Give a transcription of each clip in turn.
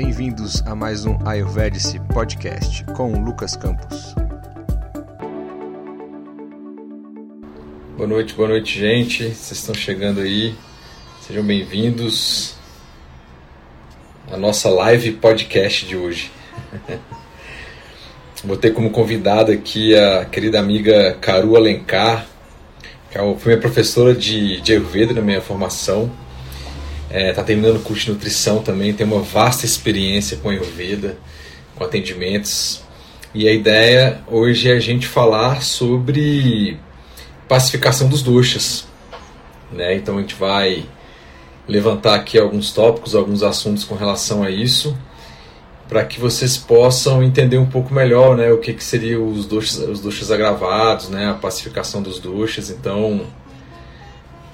Bem-vindos a mais um Ayurvedic Podcast com Lucas Campos. Boa noite, boa noite, gente. Vocês estão chegando aí. Sejam bem-vindos à nossa live podcast de hoje. Vou ter como convidada aqui a querida amiga Caru Alencar, que é foi minha professora de, de Ayurveda na minha formação. É, tá terminando o curso de nutrição também, tem uma vasta experiência com Ayurveda, com atendimentos. E a ideia hoje é a gente falar sobre pacificação dos doxas. Né? Então a gente vai levantar aqui alguns tópicos, alguns assuntos com relação a isso, para que vocês possam entender um pouco melhor né, o que, que seriam os doxas, os doxas agravados, né, a pacificação dos doxas. Então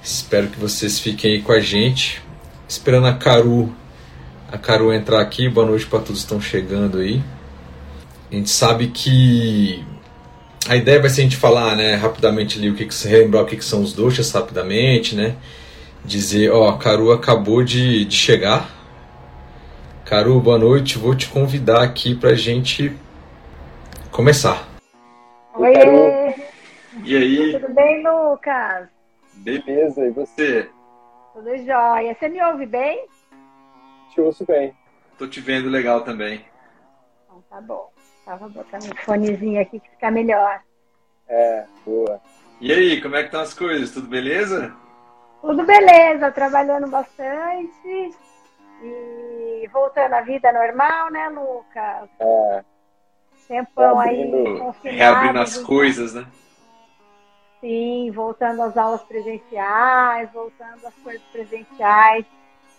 espero que vocês fiquem aí com a gente esperando a Caru, a Caru entrar aqui. Boa noite para todos que estão chegando aí. A gente sabe que a ideia vai ser a gente falar, né, rapidamente ali o que, que relembrar o que, que são os doxas rapidamente, né? Dizer, ó, a Caru acabou de, de chegar. Caru, boa noite. Vou te convidar aqui pra gente começar. Oi! E aí? Tudo bem, Lucas? Beleza, e você? Tudo jóia. Você me ouve bem? Te ouço bem. Tô te vendo legal também. Então tá bom. Tava botando um fonezinho aqui que fica melhor. É, boa. E aí, como é que estão as coisas? Tudo beleza? Tudo beleza, trabalhando bastante e voltando à vida normal, né, Lucas? É. Tempão aí confinado. Reabrindo as coisas, né? Sim, voltando às aulas presenciais, voltando às coisas presenciais.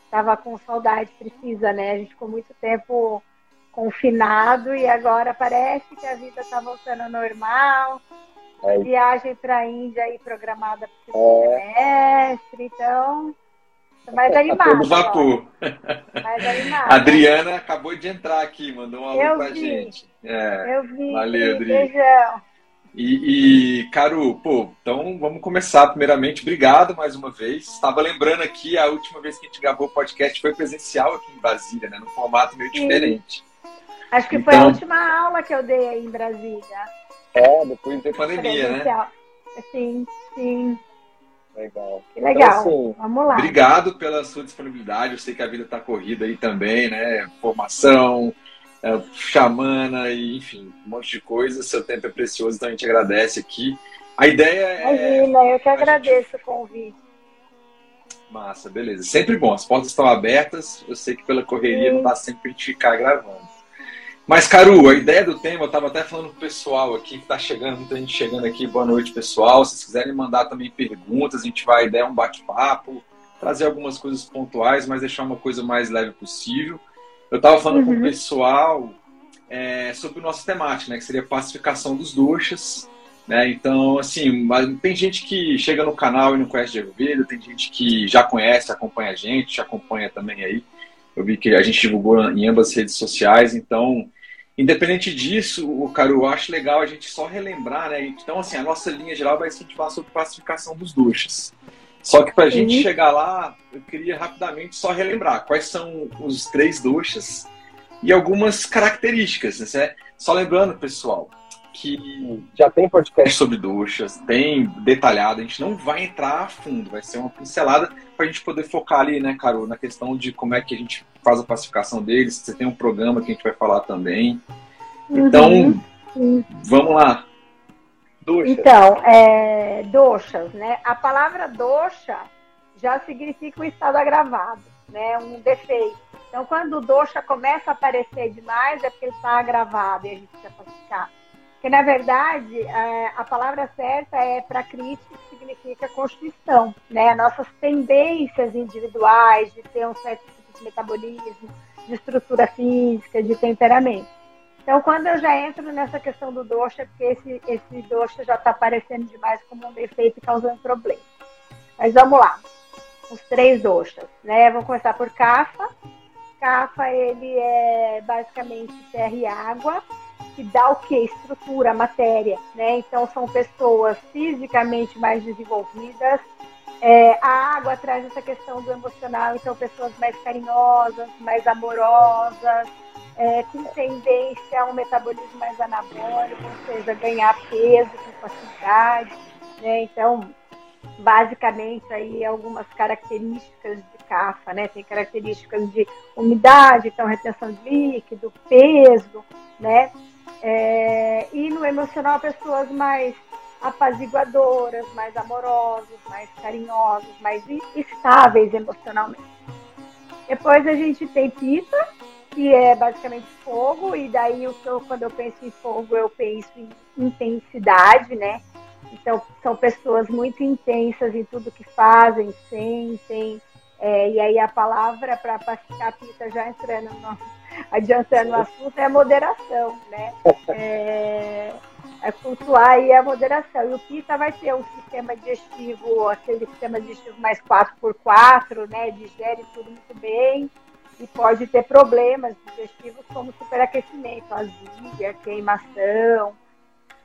Estava com saudade, precisa, né? A gente ficou muito tempo confinado e agora parece que a vida está voltando ao normal. É. Viagem para a Índia aí programada para o é. semestre, então mais tá animado. Todo vapor. Mais animado. Adriana acabou de entrar aqui, mandou um alô para gente. É. Eu vi. Valeu, Adri. Beijão. E, e, Caro, pô, então vamos começar primeiramente. Obrigado mais uma vez. Estava lembrando aqui, a última vez que a gente gravou o podcast foi presencial aqui em Brasília, né? Num formato meio Sim. diferente. Acho que então, foi a então última aula que eu dei aí em Brasília. É, depois da pandemia, né? Sim, sim. Legal. Que legal. Então, assim, Vamos lá. Obrigado pela sua disponibilidade. Eu sei que a vida está corrida aí também, né? Formação, é, chamana e enfim, um monte de coisa. Seu tempo é precioso, então a gente agradece aqui. A ideia é. Imagina, eu que agradeço gente... o convite. Massa, beleza. Sempre bom, as portas estão abertas. Eu sei que pela correria Sim. não dá sempre pra gente ficar gravando. Mas, Caru, a ideia do tema, eu estava até falando pro pessoal aqui, que está chegando, muita gente chegando aqui. Boa noite, pessoal. Se vocês quiserem mandar também perguntas, a gente vai, a é um bate-papo, trazer algumas coisas pontuais, mas deixar uma coisa mais leve possível. Eu estava falando uhum. com o uhum. pessoal é, sobre o nosso temática, né, que seria pacificação dos doxas. Né? Então, assim, tem gente que chega no canal e não conhece de Ayurveda, tem gente que já conhece, acompanha a gente, acompanha também aí. Eu vi que a gente divulgou em ambas as redes sociais, então, independente disso, o cara, eu acho legal a gente só relembrar, né? Então, assim, a nossa linha geral vai ser falar sobre pacificação dos doxas. Só que para a gente chegar lá, eu queria rapidamente só relembrar quais são os três doxas e algumas características. Né? Só lembrando, pessoal, que já tem podcast sobre doxas, tem detalhado, a gente não vai entrar a fundo, vai ser uma pincelada para a gente poder focar ali, né, Carol, na questão de como é que a gente faz a pacificação deles. Você tem um programa que a gente vai falar também. Então, uhum. vamos lá. Então, é, doxas, né? A palavra doxa já significa um estado agravado, né? Um defeito. Então, quando o doxa começa a aparecer demais, é porque ele está agravado e a gente precisa classificar. Porque, na verdade, é, a palavra certa é para crítica, que significa constituição, né? Nossas tendências individuais de ter um certo tipo de metabolismo, de estrutura física, de temperamento. Então, quando eu já entro nessa questão do doxa, é porque esse, esse doxa já está aparecendo demais como um defeito e causando problema. Mas vamos lá. Os três doxas, né? Vamos começar por Kafa. Kafa, ele é basicamente terra e água, que dá o que? Estrutura, matéria, né? Então, são pessoas fisicamente mais desenvolvidas, É, a água traz essa questão do emocional, então pessoas mais carinhosas, mais amorosas, é, com tendência a um metabolismo mais anabólico, ou seja, ganhar peso com facilidade. Né? Então, basicamente aí algumas características de CAFA, né? Tem características de umidade, então retenção de líquido, peso, né? É, e no emocional pessoas mais apaziguadoras, mais amorosas, mais carinhosas, mais estáveis emocionalmente. Depois a gente tem pita, que é basicamente fogo, e daí eu, quando eu penso em fogo, eu penso em intensidade, né? Então, são pessoas muito intensas em tudo que fazem, sentem. É, e aí a palavra para a pita, já entrando no, adiantando o assunto, é moderação, né? É, é cultuar aí a moderação. E o pita vai ter um sistema digestivo, aquele sistema digestivo mais 4x4, né? Digere tudo muito bem e pode ter problemas digestivos como superaquecimento, azia, queimação.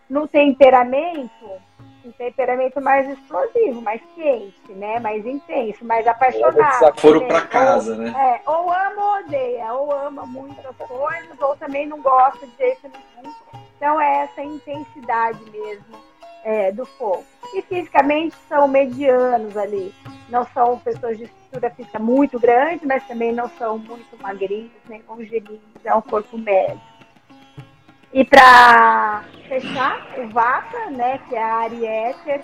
No temperamento, um temperamento mais explosivo, mais quente, né? Mais intenso, mais apaixonado. Foram para casa, ou, né? É, ou ama ou odeia, ou ama muitas coisas, ou também não gosta de jeito nenhum. Então é essa intensidade mesmo é, do fogo. E fisicamente são medianos ali. Não são pessoas de estrutura física muito grande, mas também não são muito magrinhos, nem longelinos. É um corpo médio. E para fechar, o Vata, né, que é a área e éter.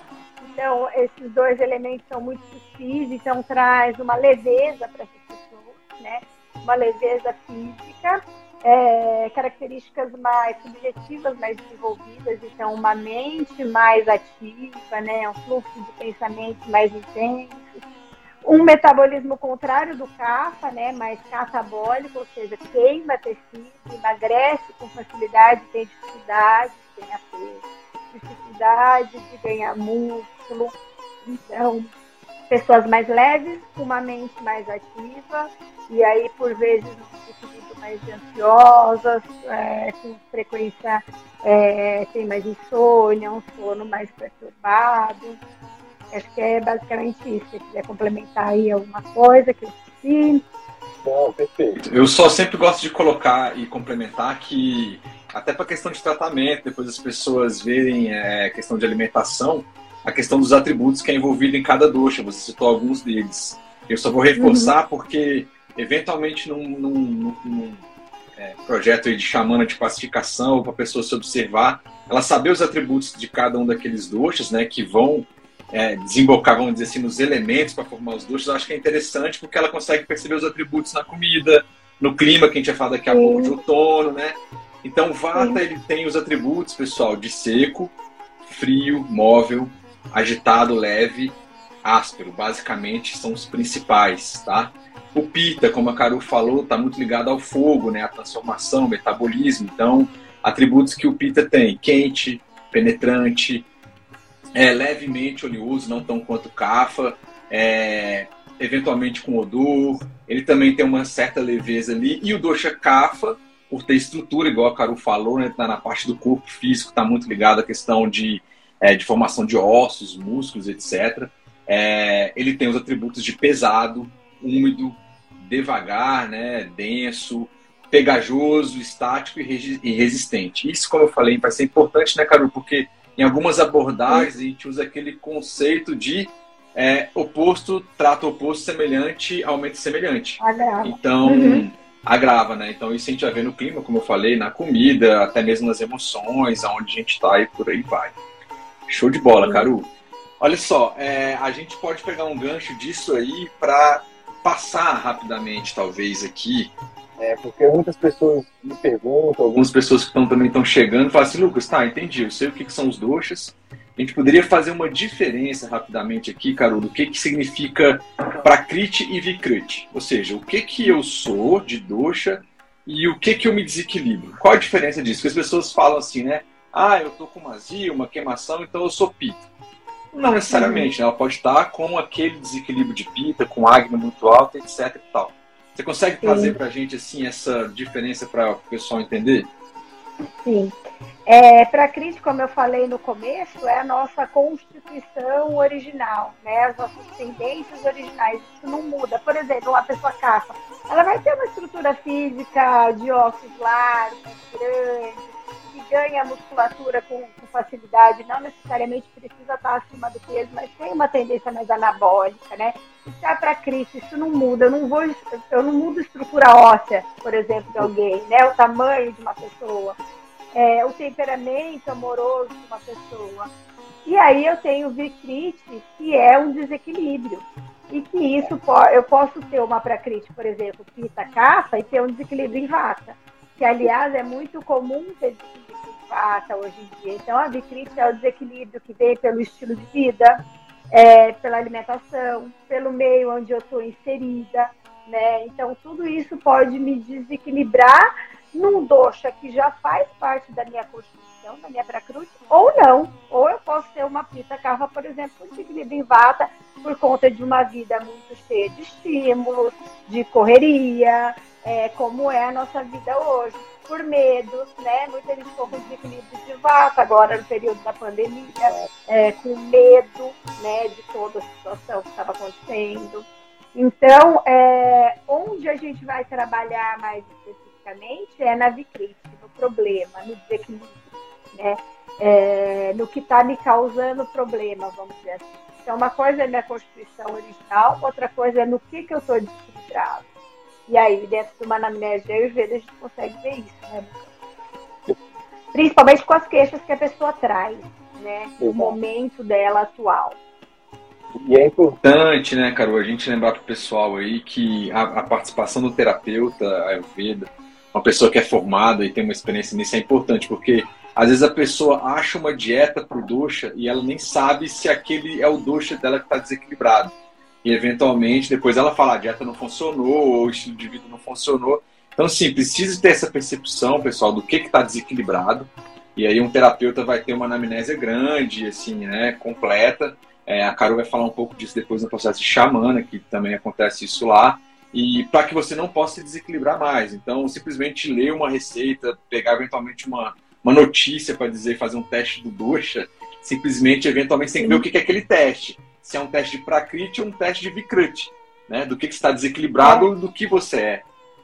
Então, esses dois elementos são muito sutis, então traz uma leveza para essas pessoas, né? Uma leveza física, é, características mais subjetivas, mais desenvolvidas, então uma mente mais ativa, né? Um fluxo de pensamento mais intenso um metabolismo contrário do CAFA, né, mais catabólico, ou seja, queima tecido, emagrece com facilidade, tem dificuldade de ganhar peso, dificuldade de ganhar músculo. Então, pessoas mais leves, uma mente mais ativa, e aí, por vezes, um equilíbrio mais ansiosas, é, com frequência é, tem mais insônia, um sono mais perturbado. Acho que é basicamente isso. Se quiser complementar aí alguma coisa que eu esqueci. Não, perfeito. Eu só sempre gosto de colocar e complementar que, até para questão de tratamento, depois as pessoas verem é, questão de alimentação, a questão dos atributos que é envolvido em cada dosha. Você citou alguns deles. Eu só vou reforçar uhum. porque, eventualmente, num, num, num, num é, projeto de chamana de pacificação, para a pessoa se observar, ela saber os atributos de cada um daqueles doshas, né, que vão é, desembocar, vamos dizer assim, nos elementos para formar os doces, eu acho que é interessante porque ela consegue perceber os atributos na comida, no clima, que a gente vai falar daqui a Sim. pouco de outono, né? Então, Vata, ele tem os atributos, pessoal, de seco, frio, móvel, agitado, leve, áspero. Basicamente, são os principais, tá? O Pita, como a Caru falou, está muito ligado ao fogo, né? A transformação, metabolismo. Então, atributos que o Pita tem: quente, penetrante, é levemente oleoso, não tão quanto cafa, é, eventualmente com odor. Ele também tem uma certa leveza ali. E o dosha cafa, por ter estrutura, igual a Caru falou, né, tá na parte do corpo físico, está muito ligado à questão de, é, de formação de ossos, músculos, etc. É, ele tem os atributos de pesado, úmido, devagar, né, denso, pegajoso, estático e resistente. Isso, como eu falei, vai ser importante, né, Caru? Porque em algumas abordagens a gente usa aquele conceito de é, oposto trata oposto semelhante aumenta semelhante. Agrava. Então, uhum. agrava, né? Então, isso a gente vai ver no clima, como eu falei, na comida, até mesmo nas emoções, aonde a gente está e por aí vai. Show de bola, uhum. Caru. Olha só, é, a gente pode pegar um gancho disso aí para passar rapidamente, talvez, aqui, é, porque muitas pessoas me perguntam. Algumas pessoas que tão, também estão chegando falam assim: Lucas, tá, entendi, eu sei o que, que são os doxas. A gente poderia fazer uma diferença rapidamente aqui, Carol, do que, que significa Prakriti e Vikriti. Ou seja, o que, que eu sou de doxa e o que, que eu me desequilibro. Qual a diferença disso? Porque as pessoas falam assim, né? Ah, eu tô com uma azia, uma queimação, então eu sou pita. Não necessariamente, né? ela pode estar com aquele desequilíbrio de pita, com agno muito alto, etc e tal. Você consegue trazer para a gente assim essa diferença para o pessoal entender? Sim. É, para Cristo, como eu falei no começo, é a nossa constituição original, né? as nossas tendências originais. Isso não muda. Por exemplo, uma pessoa caça, ela vai ter uma estrutura física de ossos largos, grandes, ganha musculatura com, com facilidade, não necessariamente precisa estar acima do peso, mas tem uma tendência mais anabólica, né? Isso é para Cristo, isso não muda. Eu não vou, eu não mudo estrutura óssea, por exemplo, de alguém, né? O tamanho de uma pessoa é, o temperamento amoroso de uma pessoa. E aí eu tenho vicrite, que é um desequilíbrio. E que isso eu posso ter uma pracrite, por exemplo, pita caça e ter um desequilíbrio em vata. Que, aliás, é muito comum ter desequilíbrio vata hoje em dia. Então, a vicrite é o desequilíbrio que vem pelo estilo de vida, é, pela alimentação, pelo meio onde eu estou inserida. Né? Então, tudo isso pode me desequilibrar num dosha que já faz parte da minha constituição, da minha pracruz, ou não. Ou eu posso ter uma pita carva, por exemplo, de equilíbrio em vata, por conta de uma vida muito cheia de estímulos, de correria, é, como é a nossa vida hoje. Por medos, né? Muita gente ficou com desequilíbrio de vata agora no período da pandemia, é, com medo, né, de toda a situação que estava acontecendo. Então, é, onde a gente vai trabalhar mais especificamente? é na vicrite, no problema, no desequilíbrio, né? É, no que está me causando problema, vamos dizer assim. Então, uma coisa é minha constituição original, outra coisa é no que, que eu estou desequilibrado. E aí, dentro de uma anamnese de Ayurveda, a gente consegue ver isso, né? Principalmente com as queixas que a pessoa traz, né? O momento dela atual. E é importante, né, Carol, a gente lembrar para o pessoal aí que a, a participação do terapeuta Ayurveda uma pessoa que é formada e tem uma experiência nisso é importante, porque às vezes a pessoa acha uma dieta para o dosha e ela nem sabe se aquele é o dosha dela que está desequilibrado. E eventualmente depois ela fala, a dieta não funcionou, ou o estilo de vida não funcionou. Então, sim, precisa ter essa percepção, pessoal, do que está desequilibrado. E aí um terapeuta vai ter uma anamnésia grande, assim, né, completa. É, a Carol vai falar um pouco disso depois no processo de xamana, que também acontece isso lá e para que você não possa se desequilibrar mais. Então, simplesmente ler uma receita, pegar eventualmente uma, uma notícia para dizer fazer um teste do Dosha, simplesmente, eventualmente, que ver o que é aquele teste. Se é um teste de Prakriti ou um teste de Vikriti, né? Do que, que está desequilibrado, é. do que você é.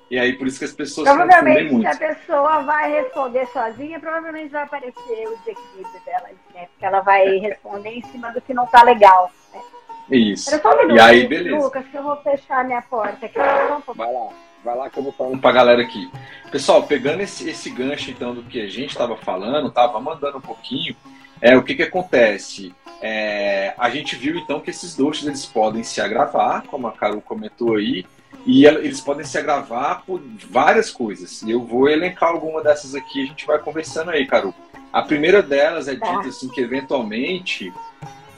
E aí, por isso que as pessoas Provavelmente, muito. se a pessoa vai responder sozinha, provavelmente vai aparecer o desequilíbrio dela, né? Porque ela vai responder em cima do que não está legal, né? Isso. Um e aí, beleza. Lucas, que eu vou fechar minha porta aqui. Vai lá. Vai lá que eu vou falando pra galera aqui. Pessoal, pegando esse, esse gancho então do que a gente estava falando, tava mandando um pouquinho, é o que que acontece? É, a gente viu então que esses doces eles podem se agravar, como a Carol comentou aí, e eles podem se agravar por várias coisas. E eu vou elencar alguma dessas aqui, a gente vai conversando aí, Carol. A primeira delas é dita assim que eventualmente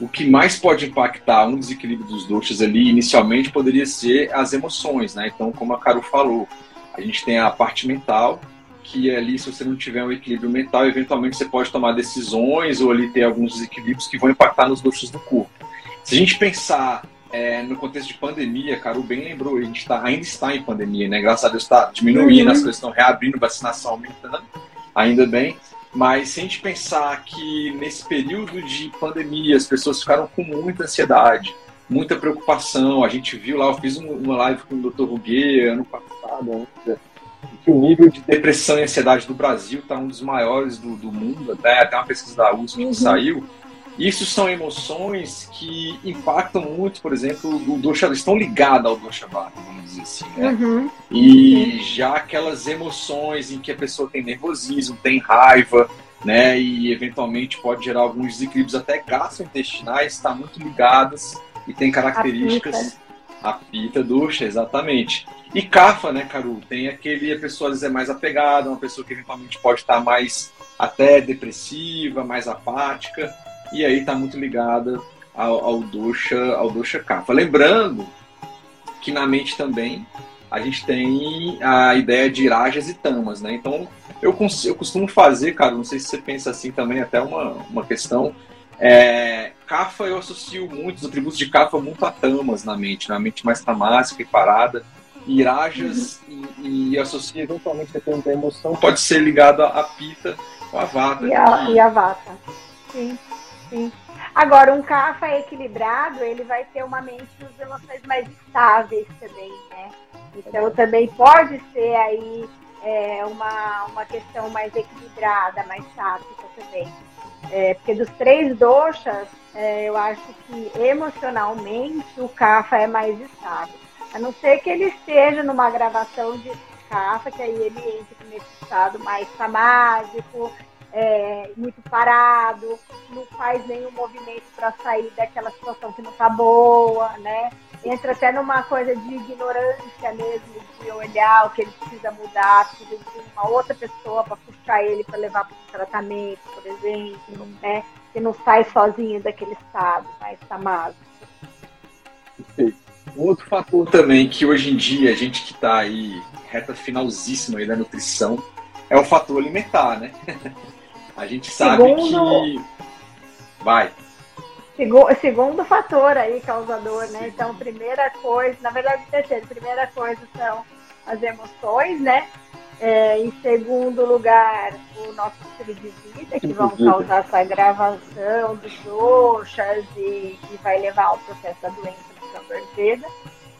o que mais pode impactar um desequilíbrio dos doxas ali, inicialmente, poderia ser as emoções, né? Então, como a Caro falou, a gente tem a parte mental, que ali, se você não tiver um equilíbrio mental, eventualmente você pode tomar decisões ou ali ter alguns desequilíbrios que vão impactar nos doxas do corpo. Se a gente pensar é, no contexto de pandemia, Caro bem lembrou, a gente tá, ainda está em pandemia, né? Graças a Deus está diminuindo, uhum. as coisas estão reabrindo, vacinação aumentando, ainda bem. Mas se a gente pensar que nesse período de pandemia as pessoas ficaram com muita ansiedade, muita preocupação, a gente viu lá, eu fiz uma live com o Dr. Ruguet ano passado, né, que o nível de depressão e ansiedade do Brasil está um dos maiores do, do mundo, até, até uma pesquisa da USP uhum. que saiu. Isso são emoções que impactam muito, por exemplo, o dosha, estão ligadas ao vata, vamos dizer assim, né? Uhum. E já aquelas emoções em que a pessoa tem nervosismo, tem raiva, né? E eventualmente pode gerar alguns desequilíbrios até gastrointestinais, está muito ligadas e tem características a pita dosha, exatamente. E cafa, né, Caru? Tem aquele, a pessoa às vezes é mais apegada, uma pessoa que eventualmente pode estar mais até depressiva, mais apática e aí está muito ligada ao, ao dosha, ao dosha kapha. Lembrando que na mente também a gente tem a ideia de irajas e tamas, né? Então eu, eu costumo fazer, cara, não sei se você pensa assim também, até uma, uma questão. É, Kapha eu associo muito, os atributos de Kapha muito a tamas na mente, na mente mais tamásica e parada. Irajas uhum. e, e associa eventualmente, dependendo da emoção, pode ser ligado à pita ou à vata. E a, e a vata. Sim, sim. Agora, um kafa equilibrado, ele vai ter uma mente as emoções mais estáveis também, né? Então, também pode ser aí é, uma, uma questão mais equilibrada, mais sáfica também. É, porque dos três doxas, é, eu acho que emocionalmente o kafa é mais estável. A não ser que ele esteja numa gravação de kafa, que aí ele entra nesse estado mais samásico, é, muito parado, não faz nenhum movimento para sair daquela situação que não está boa, né? Entra até numa coisa de ignorância mesmo, de olhar o que ele precisa mudar, precisa de uma outra pessoa para puxar ele para levar para o tratamento, por exemplo, né? Que não sai sozinho daquele estado mais tamásico. Perfeito. Um outro fator também que hoje em dia a gente que está aí reta finalzíssima aí da nutrição é o fator alimentar, né? A gente sabe segundo, que. Vai. Segundo, segundo fator aí, causador, né? Então, primeira coisa, na verdade, terceiro, primeira coisa são as emoções, né? É, em segundo lugar, o nosso estilo de vida, que vão causar essa agravação dos doxas e, e vai levar ao processo da doença do câncer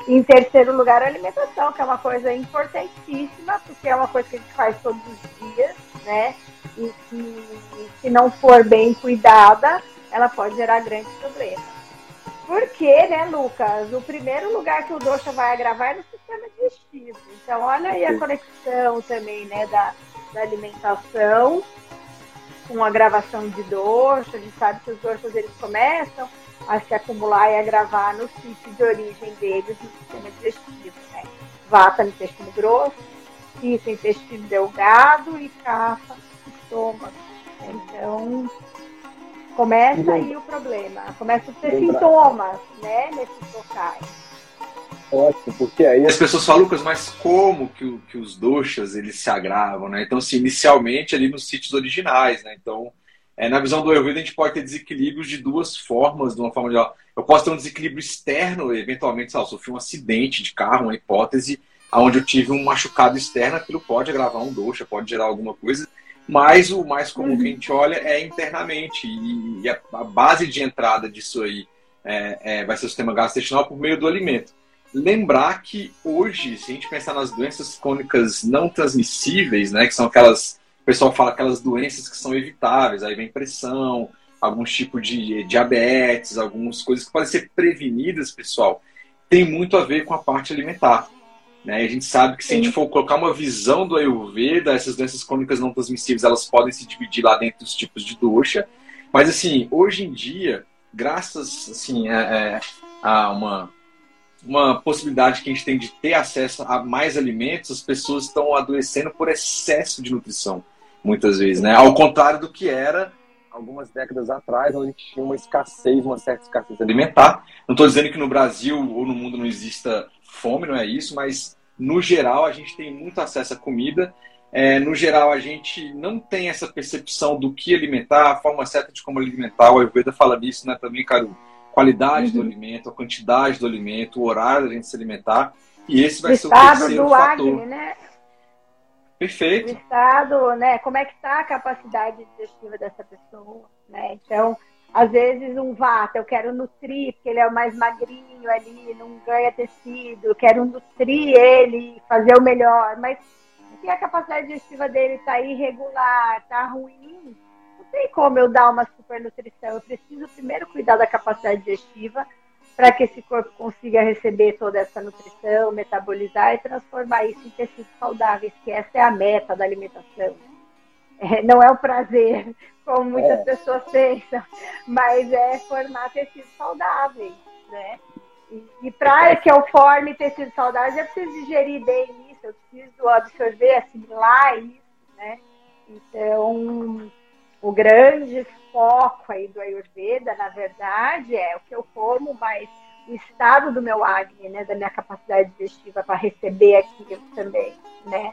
Em terceiro lugar, a alimentação, que é uma coisa importantíssima, porque é uma coisa que a gente faz todos os dias, né? e que, se não for bem cuidada, ela pode gerar grandes problemas. Porque, né, Lucas, o primeiro lugar que o doxa vai agravar é no sistema digestivo. Então, olha aí a conexão também, né, da, da alimentação com a gravação de doxa. A gente sabe que os doxas, eles começam a se acumular e agravar no sítio de origem deles no sistema digestivo, né? Vata no intestino grosso, pita intestino delgado e cafa estômago. Então, começa aí o problema. Começa a ter sintomas, né, nesses locais. Ótimo, porque aí as pessoas falam, Lucas, mas como que, que os doxas eles se agravam, né? Então, assim, inicialmente ali nos sítios originais, né? Então, é, na visão do Ayurveda, a gente pode ter desequilíbrios de duas formas, de uma forma geral. Eu posso ter um desequilíbrio externo, eventualmente, sei lá, sofri um acidente de carro, uma hipótese, onde eu tive um machucado externo, aquilo pode agravar um doxa, pode gerar alguma coisa. Mas o mais comum uhum. que a gente olha é internamente. E, e a, a, base de entrada disso aí é, é, vai ser o sistema gastrointestinal por meio do alimento. Lembrar que hoje, se a gente pensar nas doenças crônicas não transmissíveis, né, que são aquelas, o pessoal fala aquelas doenças que são evitáveis, aí vem pressão, alguns tipos de diabetes, algumas coisas que podem ser prevenidas, pessoal, tem muito a ver com a parte alimentar. Né? A gente sabe que se Sim. a gente for colocar uma visão do Ayurveda, essas doenças crônicas não transmissíveis, elas podem se dividir lá dentro dos tipos de doxa. Mas, assim, hoje em dia, graças assim, a, é, a uma, uma possibilidade que a gente tem de ter acesso a mais alimentos, as pessoas estão adoecendo por excesso de nutrição, muitas vezes, né? Ao contrário do que era algumas décadas atrás, onde a gente tinha uma escassez, uma certa escassez alimentar. Não estou dizendo que no Brasil ou no mundo não exista fome, não é isso, mas no geral, a gente tem muito acesso à comida. É, no geral, a gente não tem essa percepção do que alimentar, a forma certa de como alimentar. O Ayurveda fala disso né, também, Caru. Qualidade uhum. do alimento, a quantidade do alimento, o horário da gente se alimentar. E esse vai o ser o terceiro do fator. Agni, né? Perfeito. O estado, né? Como é que está a capacidade digestiva dessa pessoa, né? Então, às vezes um vata, eu quero nutrir, porque ele é o mais magrinho ali, não ganha tecido, eu quero nutrir ele, fazer o melhor, mas se a capacidade digestiva dele está irregular, está ruim, não tem como eu dar uma supernutrição. Eu preciso primeiro cuidar da capacidade digestiva para que esse corpo consiga receber toda essa nutrição, metabolizar e transformar isso em tecidos saudáveis, que essa é a meta da alimentação. É, não é um prazer, como muitas é. pessoas pensam, mas é formar tecidos saudáveis, né? E, e para que eu forme tecidos saudáveis, eu preciso digerir bem isso, eu preciso absorver, assimilar isso, né? Então, o grande foco aí do Ayurveda, na verdade, é o que eu como, mas o estado do meu Agni, né? Da minha capacidade digestiva para receber aquilo também, né?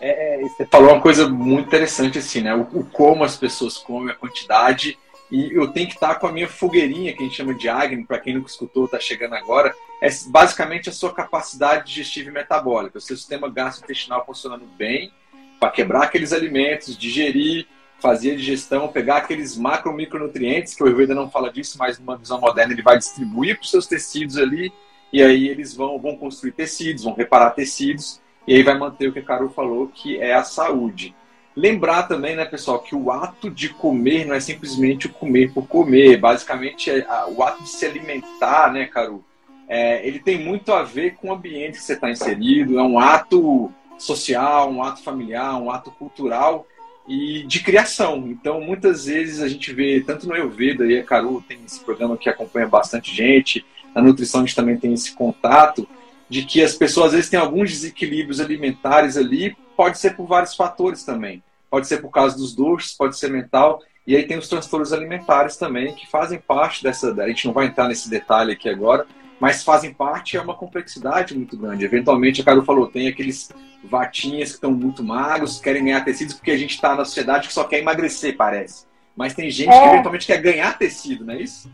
É, você falou uma coisa muito interessante assim, né? O, o, como as pessoas comem, a quantidade. E eu tenho que estar com a minha fogueirinha, que a gente chama de Agni, para quem nunca escutou, está chegando agora, é basicamente a sua capacidade digestiva e metabólica, o seu sistema gastrointestinal funcionando bem, para quebrar aqueles alimentos, digerir, fazer a digestão, pegar aqueles macro micronutrientes, que o Ayurveda não fala disso, mas numa visão moderna ele vai distribuir para os seus tecidos ali, e aí eles vão, vão construir tecidos, vão reparar tecidos, e aí vai manter o que a Carol falou, que é a saúde. Lembrar também, né, pessoal, que o ato de comer não é simplesmente o comer por comer. Basicamente, é o ato de se alimentar, né, Caru? É, ele tem muito a ver com o ambiente que você está inserido. É um ato social, um ato familiar, um ato cultural e de criação. Então, muitas vezes a gente vê, tanto no Ayurveda, e a Caru tem esse programa que acompanha bastante gente, na nutrição a gente também tem esse contato, de que as pessoas às vezes têm alguns desequilíbrios alimentares ali, pode ser por vários fatores também. Pode ser por causa dos doces, pode ser mental, e aí tem os transtornos alimentares também, que fazem parte dessa. A gente não vai entrar nesse detalhe aqui agora, mas fazem parte, é uma complexidade muito grande. Eventualmente, a Carol falou, tem aqueles vatinhas que estão muito magros, querem ganhar tecidos, porque a gente está na sociedade que só quer emagrecer, parece. Mas tem gente é. que eventualmente quer ganhar tecido, não é isso?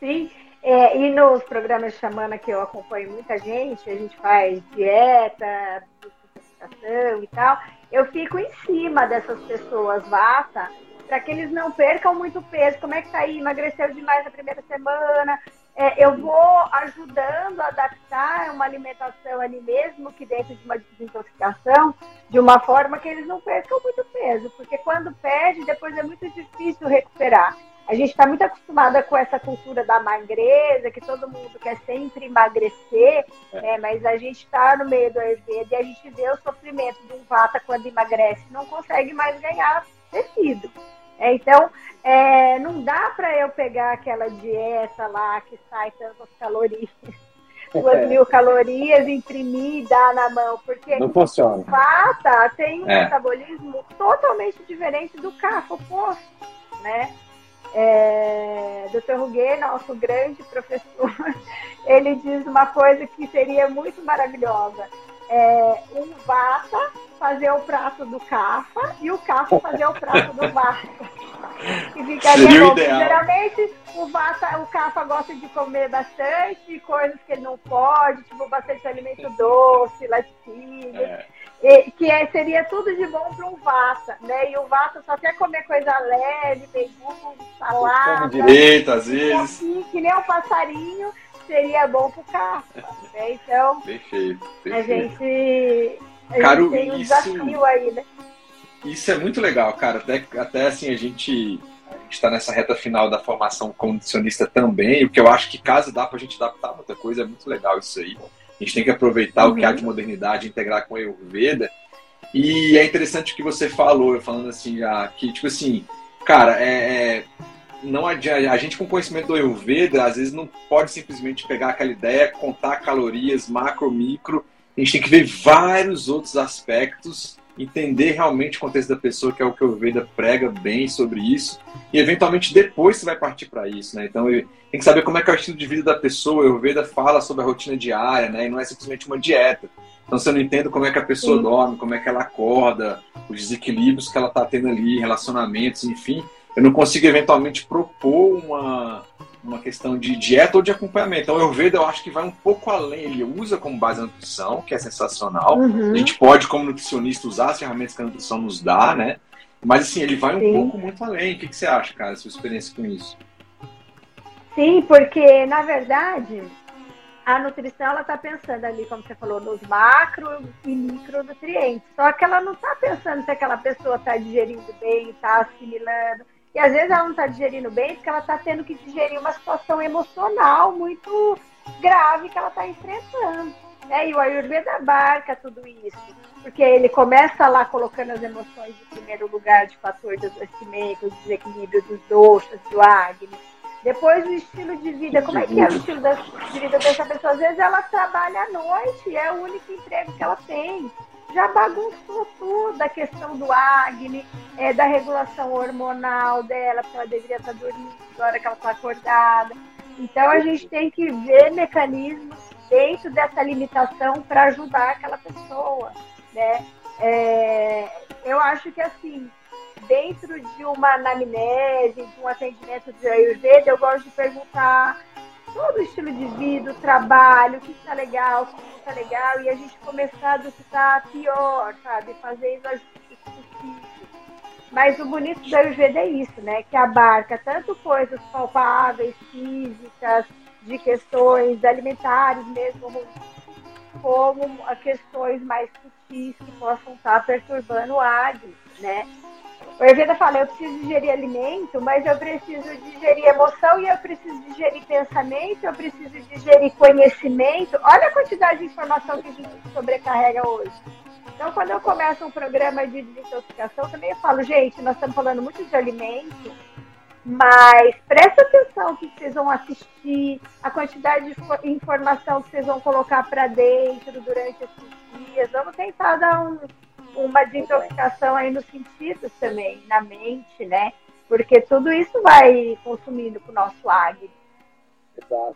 Sim, é, e nos programas de chamana que eu acompanho muita gente, a gente faz dieta, e tal, eu fico em cima dessas pessoas vata para que eles não percam muito peso. Como é que tá aí? Emagreceu demais na primeira semana? É, eu vou ajudando a adaptar uma alimentação ali mesmo, que dentro de uma desintoxicação, de uma forma que eles não percam muito peso, porque quando perde, depois é muito difícil recuperar. A gente está muito acostumada com essa cultura da magreza, que todo mundo quer sempre emagrecer, é. né? mas a gente está no meio do Ayurveda e a gente vê o sofrimento de um vata quando emagrece, não consegue mais ganhar tecido. É, então, é, não dá para eu pegar aquela dieta lá que sai tantas calorias, duas é. mil calorias, imprimir e dar na mão, porque não funciona. o vata tem um é. metabolismo totalmente diferente do kapha oposto, né? É, Dr. Ruguet, nosso grande professor, ele diz uma coisa que seria muito maravilhosa. É, um vata fazer o prato do cafa e o cafa fazer o prato do vata. Que ficaria bom. Geralmente o vata, o cafa gosta de comer bastante coisas que ele não pode, tipo bastante alimento doce, laticínio. É que é, seria tudo de bom para um Vata, né? E o Vata só quer comer coisa leve, legumes, salada. direito, às vezes. Assim, que nem um passarinho, seria bom para o carro. Né? Então, perfeito, perfeito. a gente, a Caro, gente tem um isso, desafio aí, né? Isso é muito legal, cara. Até, até assim, a gente está nessa reta final da formação condicionista também, o que eu acho que caso dá para a gente adaptar muita coisa, é muito legal isso aí. A gente tem que aproveitar uhum. o que há de uhum. modernidade, integrar com a Ayurveda. E é interessante o que você falou, falando assim, já, que, tipo assim, cara, é, é não adianta, a gente com conhecimento do Ayurveda, às vezes não pode simplesmente pegar aquela ideia, contar calorias, macro, micro. A gente tem que ver vários outros aspectos entender realmente o contexto da pessoa, que é o que o Veda prega bem sobre isso, e eventualmente depois você vai partir para isso, né? Então tem que saber como é que é o estilo de vida da pessoa, o Veda fala sobre a rotina diária, né? E não é simplesmente uma dieta. Então você não entende como é que a pessoa Sim. dorme, como é que ela acorda, os desequilíbrios que ela está tendo ali, relacionamentos, enfim. Eu não consigo eventualmente propor uma, uma questão de dieta ou de acompanhamento. Então, o Ayurveda eu acho que vai um pouco além. Ele usa como base a nutrição, que é sensacional. Uhum. A gente pode, como nutricionista, usar as ferramentas que a nutrição nos dá, né? Mas, assim, ele vai um Sim. pouco muito além. O que, que você acha, cara, sua experiência com isso? Sim, porque, na verdade, a nutrição, ela está pensando ali, como você falou, nos macro e micronutrientes. Só que ela não está pensando se aquela pessoa está digerindo bem, está assimilando e às vezes ela não está digerindo bem porque ela está tendo que digerir uma situação emocional muito grave que ela está enfrentando. Né? E o Ayurveda abarca tudo isso, porque ele começa lá colocando as emoções em primeiro lugar de fator de adoecimento, desequilíbrio dos doshas, do Agni. Depois o estilo de vida, como é que é o estilo de vida dessa pessoa? Às vezes ela trabalha à noite, é o único emprego que ela tem já bagunçou tudo a questão do acne, é, da regulação hormonal dela, porque ela deveria estar dormindo agora que ela está acordada. Então a gente tem que ver mecanismos dentro dessa limitação para ajudar aquela pessoa, né? É, eu acho que assim dentro de uma anamnese, de um atendimento de Ayurveda, eu gosto de perguntar todo o estilo de vida, o trabalho, o que está legal, o que não está legal, e a gente começar do que está pior, sabe? Fazendo ajustes possíveis. Mas o bonito da Ayurveda é isso, né? Que abarca tanto coisas palpáveis, físicas, de questões alimentares mesmo, como a questões mais sutis que possam estar perturbando o hábito, né? O Ayurveda fala, eu preciso digerir alimento, mas eu preciso digerir emoção e eu preciso digerir pensamento, eu preciso digerir conhecimento. Olha a quantidade de informação que a gente sobrecarrega hoje. Então, quando eu começo um programa de desintoxicação, também eu falo, gente, nós estamos falando muito de alimento, mas presta atenção que vocês vão assistir, a quantidade de informação que vocês vão colocar para dentro durante esses dias. Vamos tentar dar um, uma desintoxicação aí nos sentidos também, na mente, né? Porque tudo isso vai consumindo com o nosso águia.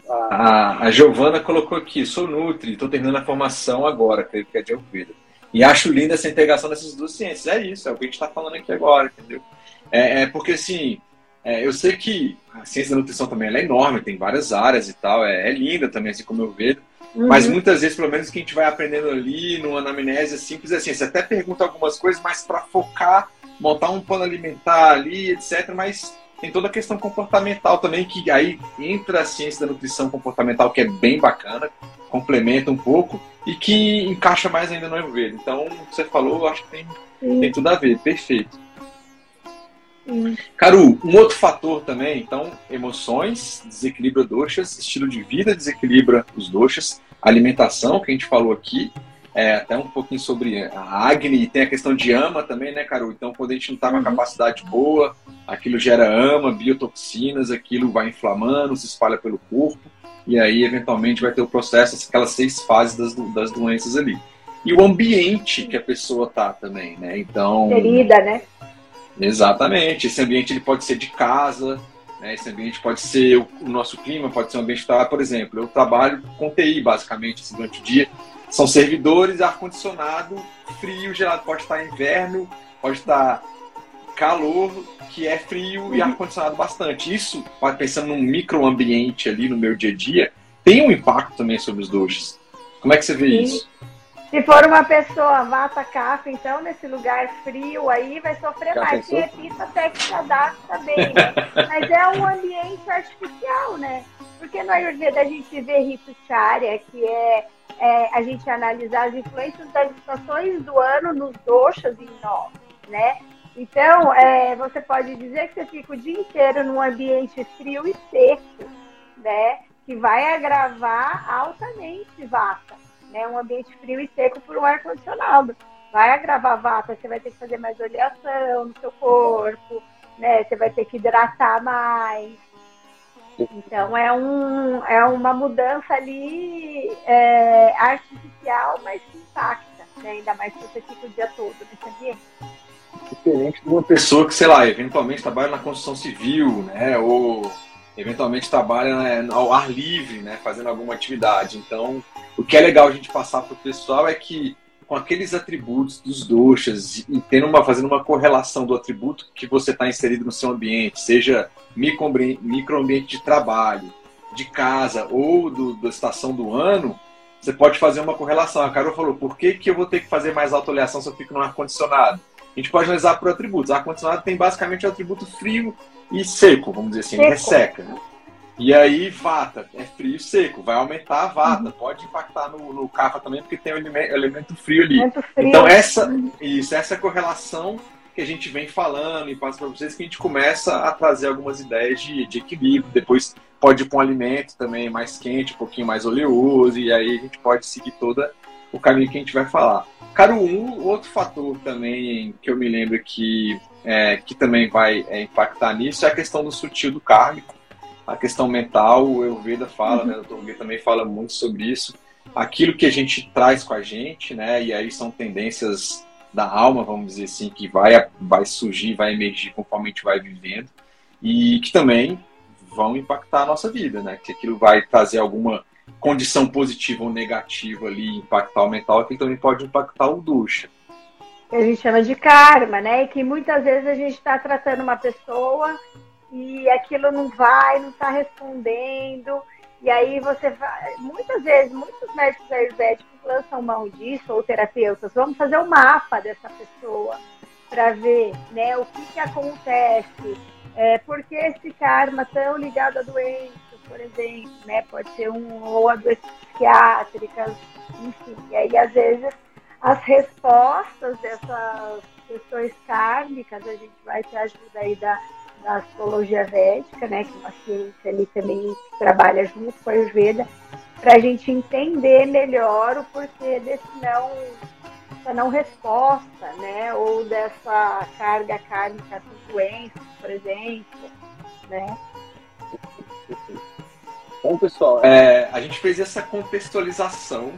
A, a Giovana colocou aqui, sou Nutri, estou terminando a formação agora, creio que é de Alveda. E acho linda essa integração dessas duas ciências. É isso, é o que a gente está falando aqui agora, entendeu? É, é porque, assim, é, eu sei que a ciência da nutrição também é enorme, tem várias áreas e tal, é, é linda também, assim como eu vejo. Uhum. Mas muitas vezes, pelo menos que a gente vai aprendendo ali, numa anamnese simples, é assim, você até pergunta algumas coisas, mas para focar, montar um plano alimentar ali, etc. Mas tem toda a questão comportamental também, que aí entra a ciência da nutrição comportamental, que é bem bacana, complementa um pouco e que encaixa mais ainda no Ayurveda. Então, você falou, eu acho que tem, tem tudo a ver, perfeito. Caru, um outro fator também, então, emoções desequilibra doxas, estilo de vida desequilibra os doxas, alimentação, que a gente falou aqui, é, até um pouquinho sobre a Agni, e tem a questão de ama também, né, Caru? Então, quando a gente não está com a uhum. capacidade boa, aquilo gera ama, biotoxinas, aquilo vai inflamando, se espalha pelo corpo, e aí, eventualmente, vai ter o processo, aquelas seis fases das, das doenças ali. E o ambiente que a pessoa tá também, né? Então. Ferida, né? Exatamente. Esse ambiente ele pode ser de casa, né? esse ambiente pode ser o, o nosso clima, pode ser um ambiente tá, por exemplo, eu trabalho com TI basicamente assim, durante o dia. São servidores, ar-condicionado, frio, gelado, pode estar inverno, pode estar calor, que é frio uhum. e ar-condicionado bastante. Isso, pensando num microambiente ali no meu dia a dia, tem um impacto também sobre os doces. Como é que você vê Sim. isso? Se for uma pessoa vata cafa, então nesse lugar frio aí vai sofrer Já mais. Se repita até que se adapta bem. Né? Mas é um ambiente artificial, né? Porque no Ayurveda a gente vê Ritucharya, que é, é, a gente analisar as influências das estações do ano nos doshas em nós, né? Então, é, você pode dizer que você fica o dia inteiro num ambiente frio e seco, né? Que vai agravar altamente vata né? Um ambiente frio e seco por um ar-condicionado. Vai agravar vata, você vai ter que fazer mais oleação no seu corpo, né? Você vai ter que hidratar mais. Então é, um, é uma mudança ali é, artificial, mas que impacta, né? ainda mais se você fica o dia todo nesse ambiente. Diferente de uma pessoa que, sei lá, eventualmente trabalha na construção civil, né? Ou eventualmente trabalha né, ao ar livre, né? Fazendo alguma atividade. Então, o que é legal a gente passar para o pessoal é que com aqueles atributos dos doxas e tendo uma, fazendo uma correlação do atributo que você está inserido no seu ambiente, seja microambiente de trabalho, de casa ou do, da estação do ano, você pode fazer uma correlação. A Carol falou, por que, que eu vou ter que fazer mais autoleação se eu fico no ar-condicionado? A gente pode analisar por atributos. Ar-condicionado tem basicamente o atributo frio e seco, vamos dizer assim, seco. resseca. Né? E aí, vata, é frio e seco, vai aumentar a vata, uhum. pode impactar no, no cafa também, porque tem o elemento, elemento frio ali. Frio. Então, essa, isso, essa correlação que a gente vem falando e passa para vocês, que a gente começa a trazer algumas ideias de, de equilíbrio. Depois pode ir para um alimento também mais quente, um pouquinho mais oleoso, e aí a gente pode seguir todo o caminho que a gente vai falar. Cara, um outro fator também que eu me lembro que, é, que também vai é, impactar nisso é a questão do sutil do kármico a questão mental, o Ayurveda fala, uhum. né, o Dr. Gui também fala muito sobre isso. Aquilo que a gente traz com a gente, né, e aí são tendências da alma, vamos dizer assim, que vai, vai surgir, vai emergir conforme a gente vai vivendo, e que também vão impactar a nossa vida, né, que aquilo vai trazer alguma condição positiva ou negativa ali, impactar o mental, aquilo também pode impactar o ducha. que a gente chama de karma, né? E que muitas vezes a gente está tratando uma pessoa e aquilo não vai, não está respondendo. E aí você vai, muitas vezes, muitos médicos ayurvédicos lançam mão disso, ou terapeutas, vamos fazer um mapa dessa pessoa para ver né, o que, que acontece, é, por que esse karma tão ligado a doenças, por exemplo, né? Pode ser um ou a doenças psiquiátricas, enfim. E aí, às vezes, as respostas dessas questões kármicas, a gente vai ter ajuda aí da, da astrologia védica, né, que é uma ciência ali também trabalha junto com a Ayurveda, para a gente entender melhor o porquê desse não, essa não resposta, né, ou dessa carga kármica com doenças, por exemplo, né. Bom, pessoal, é, a gente fez essa contextualização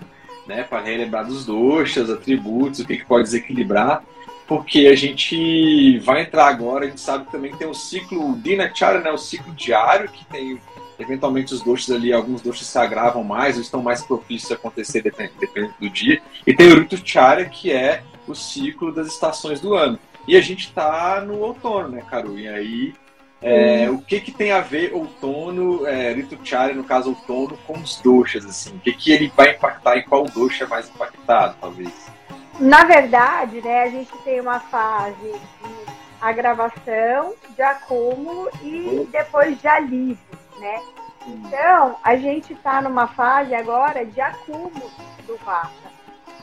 né, para relembrar dos doxas, atributos, o que, que pode desequilibrar, porque a gente vai entrar agora, a gente sabe também que tem o ciclo Dinacharya, né, o ciclo diário, que tem eventualmente os doxas ali, alguns doxas se agravam mais, ou estão mais propícios a acontecer dependendo do dia, e tem o Ritucharya, que é o ciclo das estações do ano. E a gente está no outono, né, Caru? E aí é, o que, que tem a ver outono, é, Ritucharya, no caso outono, com os doxas, assim? O que, que ele vai impactar e qual doxa é mais impactado, talvez? Na verdade, né, a gente tem uma fase de agravação, de acúmulo e depois de alívio, né? Então, a gente está numa fase agora de acúmulo do vata.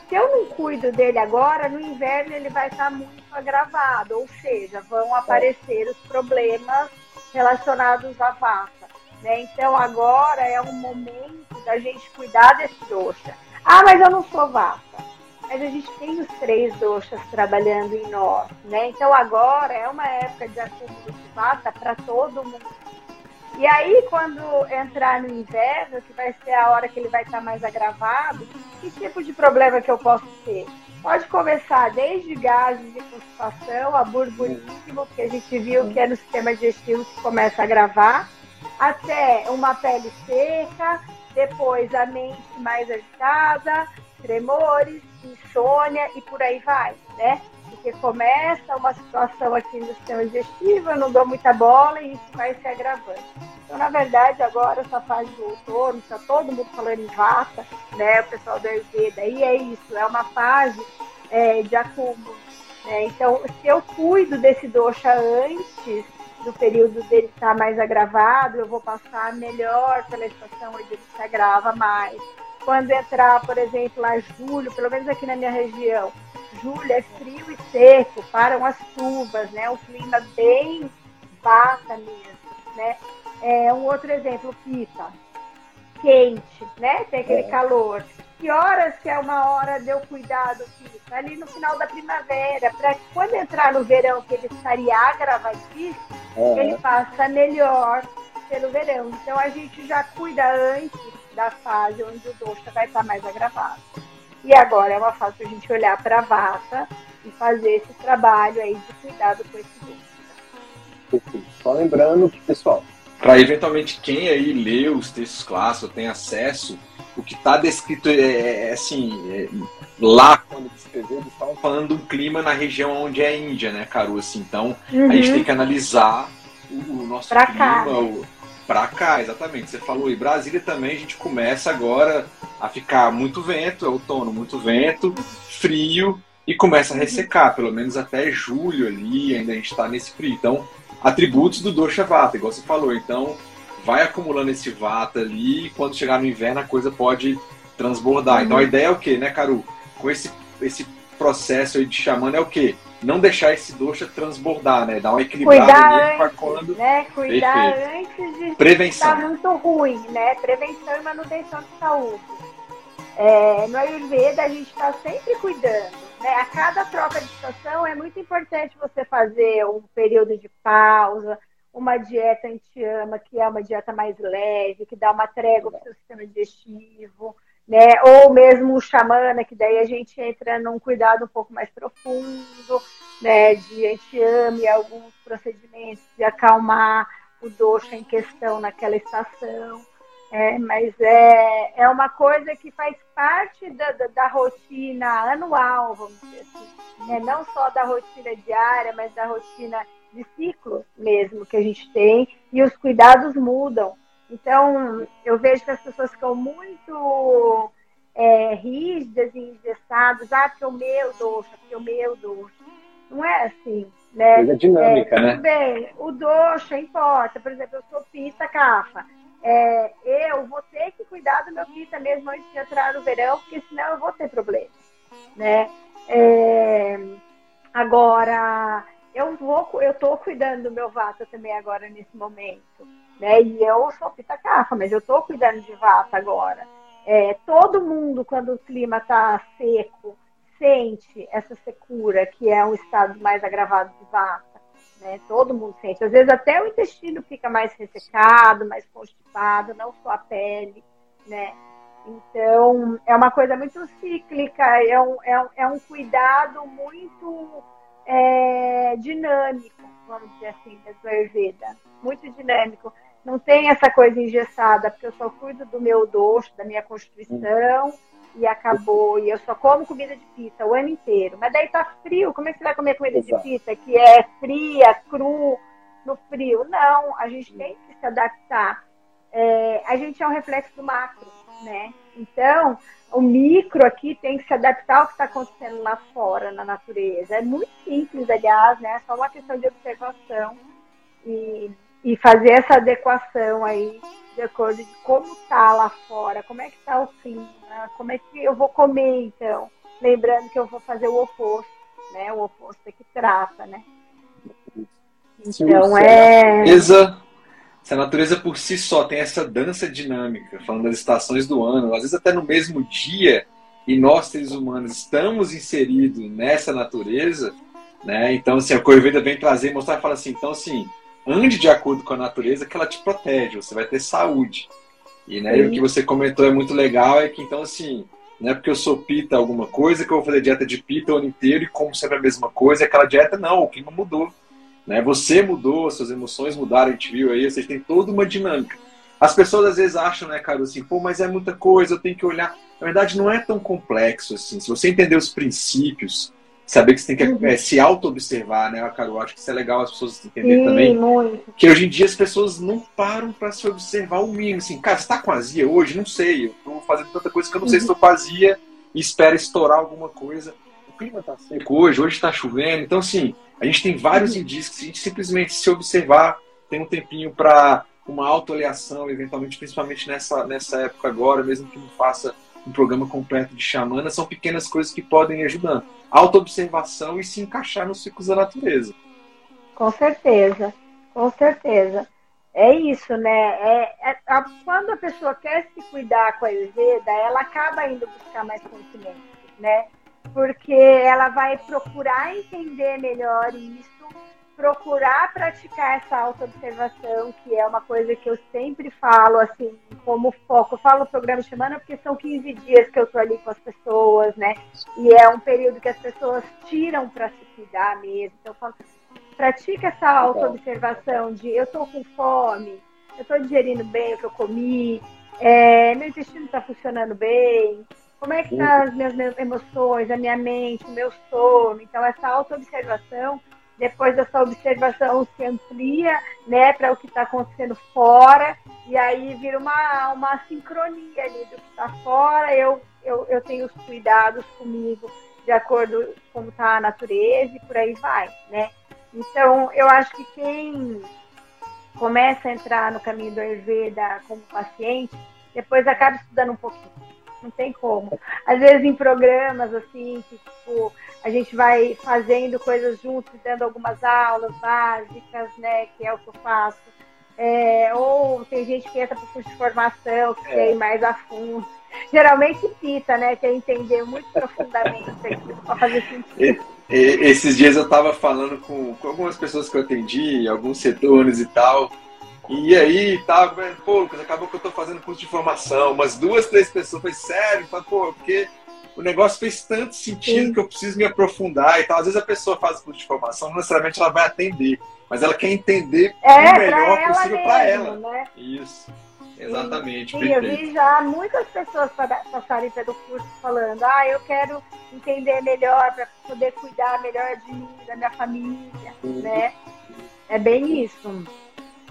Se eu não cuido dele agora, no inverno ele vai estar muito agravado, ou seja, vão aparecer os problemas relacionados à vata. Né? Então agora é um momento da gente cuidar desse doxa. Ah, mas eu não sou vata. Mas a gente tem os três doxas trabalhando em nós, né? Então agora é uma época de acúmulo de vata para todo mundo e aí, quando entrar no inverno, que vai ser a hora que ele vai estar mais agravado, que tipo de problema que eu posso ter? Pode começar desde gases de constipação, a burburismo, que a gente viu que é no sistema digestivo que começa a agravar, até uma pele seca, depois a mente mais agitada, tremores, insônia e por aí vai, né? Porque começa uma situação aqui no sistema digestivo, eu não dou muita bola e isso vai se agravando. Então, na verdade, agora essa fase do outono, está todo mundo falando em vata, né? O pessoal da Ayurveda, e é isso, é uma fase é, de acúmulo. Né? Então, se eu cuido desse dosha antes do período dele estar mais agravado, eu vou passar melhor pela estação onde ele se agrava mais. Quando entrar, por exemplo, lá julho, pelo menos aqui na minha região, julho é frio e seco, param as chuvas, né? O clima bem bata mesmo, né? É, um outro exemplo, pita. Quente, né? Tem aquele é. calor. Que horas que é uma hora de eu cuidar do pita? Ali no final da primavera, para quando entrar no verão, que ele estaria agravadíssimo, é. ele passa melhor pelo verão. Então a gente já cuida antes da fase onde o doxa vai estar mais agravado. E agora é uma fase para a gente olhar para a vata e fazer esse trabalho aí de cuidado com esse grupo. Só lembrando que, pessoal, para eventualmente quem aí lê os textos clássicos, tem acesso, o que está descrito é, é, é assim, é, lá quando escreveu, eles estavam falando um clima na região onde é a Índia, né, Caru? Assim, então uhum. a gente uhum. tem que analisar o, o nosso pra clima, cá, né? o, pra cá, exatamente. Você falou, e Brasília também a gente começa agora a ficar muito vento, é outono, muito vento, frio, e começa a ressecar, pelo menos até julho ali, ainda a gente está nesse frio. Então, atributos do Dosha Vata, igual você falou. Então, vai acumulando esse Vata ali, e quando chegar no inverno a coisa pode transbordar. Uhum. Então, a ideia é o quê, né, Caru? Com esse, esse processo aí de chamando é o quê? Não deixar esse doxa transbordar, né? Dar uma equilibrada Cuidar antes, quando. Né? Cuidar Perfeito. antes de Prevenção. estar muito ruim, né? Prevenção e manutenção de saúde. É, no Ayurveda a gente está sempre cuidando. Né? A cada troca de estação é muito importante você fazer um período de pausa, uma dieta anti-ama, que é uma dieta mais leve, que dá uma trégua para o seu sistema digestivo né? Ou mesmo o xamana, que daí a gente entra num cuidado um pouco mais profundo, né? De antiame, alguns procedimentos de acalmar o doxa em questão naquela estação. É, mas é, é uma coisa que faz parte da, da, da, rotina anual, vamos dizer assim, né? não só da rotina diária, mas da rotina de ciclo mesmo que a gente tem, e os cuidados mudam. Então, eu vejo que as pessoas ficam muito é, rígidas e engessadas, ah, porque o meu doxa, porque o meu doxa. Não é assim, né? Coisa dinâmica, é, né? Tudo bem, o doxa importa. Por exemplo, eu sou pita cafa. É, eu vou ter que cuidar do meu pita mesmo antes de entrar no verão, porque senão eu vou ter problema, né? É, agora, eu vou, eu tô cuidando do meu vata também agora nesse momento, né? E eu sou pita cafa, mas eu tô cuidando de vata agora. É, todo mundo, quando o clima está seco, sente essa secura, que é um estado mais agravado de vata. Né? Todo mundo sente. Às vezes até o intestino fica mais ressecado, mais constipado, não só a pele. Né? Então, é uma coisa muito cíclica, é um, é um, é um cuidado muito é, dinâmico, vamos dizer assim, da Ayurveda. Muito dinâmico não tem essa coisa engessada, porque eu só cuido do meu doce, da minha constituição, e acabou. E eu só como comida de pizza o ano inteiro. Mas daí tá frio, como é que você vai comer comida Exato. de pizza que é fria, cru, no frio? Não, a gente tem que se adaptar. É, a gente é um reflexo do macro, né? Então, o micro aqui tem que se adaptar ao que está acontecendo lá fora, na natureza. É muito simples, aliás, né? É só uma questão de observação. E e fazer essa adequação aí de acordo de como tá lá fora, como é que tá o clima, como é que eu vou comer então, lembrando que eu vou fazer o oposto, né? O oposto é que trata, né? Então é. Natureza, se a natureza por si só tem essa dança dinâmica, falando das estações do ano, às vezes até no mesmo dia, e nós seres humanos estamos inseridos nessa natureza, né? Então, assim, a Corveda vem trazer, mostrar e fala assim, então assim, ande de acordo com a natureza que ela te protege, você vai ter saúde. E, né, e o que você comentou é muito legal, é que então assim, não é porque eu sou pita alguma coisa que eu vou fazer dieta de pita o ano inteiro e como sempre a mesma coisa, aquela dieta não, o clima mudou. Né? Você mudou, suas emoções mudaram, a gente viu aí, vocês têm toda uma dinâmica. As pessoas às vezes acham, né, cara, assim, pô, mas é muita coisa, eu tenho que olhar. Na verdade, não é tão complexo assim. Se você entender os princípios, saber que você tem que uhum. é, se auto-observar, né, Caro? Acho que isso é legal as pessoas entenderem também. Muito. Que hoje em dia as pessoas não param para se observar o mínimo. Assim, cara, você tá com azia hoje? Não sei. Eu tô fazendo tanta coisa que eu não uhum. sei se estou com azia e espero estourar alguma coisa. Clima tá seco hoje, hoje está chovendo. Então, assim, a gente tem vários uhum. indícios. Se a gente simplesmente se observar, tem um tempinho para uma autoavaliação, eventualmente, principalmente nessa, nessa época agora, mesmo que não faça um programa completo de xamana, são pequenas coisas que podem ir ajudando. Autoobservação e se encaixar nos ciclos da natureza. Com certeza, com certeza. É isso, né? É, é, a, quando a pessoa quer se cuidar com a Ayurveda, ela acaba indo buscar mais conhecimento, né? Porque ela vai procurar entender melhor isso procurar praticar essa auto-observação, que é uma coisa que eu sempre falo, assim, como foco. Eu falo programa de semana porque são 15 dias que eu tô ali com as pessoas, né? E é um período que as pessoas tiram para se cuidar mesmo. Então, eu falo, pratica essa auto-observação de eu tô com fome, eu tô digerindo bem o que eu comi, é, meu intestino está funcionando bem, como é que tá as minhas, minhas emoções, a minha mente, o meu sono. Então, essa auto-observação depois dessa observação se amplia né, para o que está acontecendo fora, e aí vira uma, uma sincronia ali do que está fora, eu, eu, eu tenho os cuidados comigo de acordo com como está a natureza e por aí vai, né? Então, eu acho que quem começa a entrar no caminho do Ayurveda como paciente, depois acaba estudando um pouquinho. Não tem como. Às vezes em programas assim, que tipo, a gente vai fazendo coisas juntos, dando algumas aulas básicas, né? Que é o que eu faço. É, ou tem gente que entra para curso de formação, que é. ir mais a fundo. Geralmente pita, né? Quer entender muito profundamente para fazer sentido. E, e, esses dias eu estava falando com, com algumas pessoas que eu atendi, alguns setores e tal. E aí, tá, pô, Lucas, acabou que eu tô fazendo curso de formação. Umas duas, três pessoas, foi sério, falei, pô, porque o negócio fez tanto sentido Sim. que eu preciso me aprofundar e tal. Às vezes a pessoa faz curso de formação, não necessariamente ela vai atender, mas ela quer entender é, o melhor possível para ela. Né? Isso. Exatamente. Sim, eu vi já muitas pessoas passarem pelo curso falando, ah, eu quero entender melhor para poder cuidar melhor de mim, da minha família, né? É bem isso.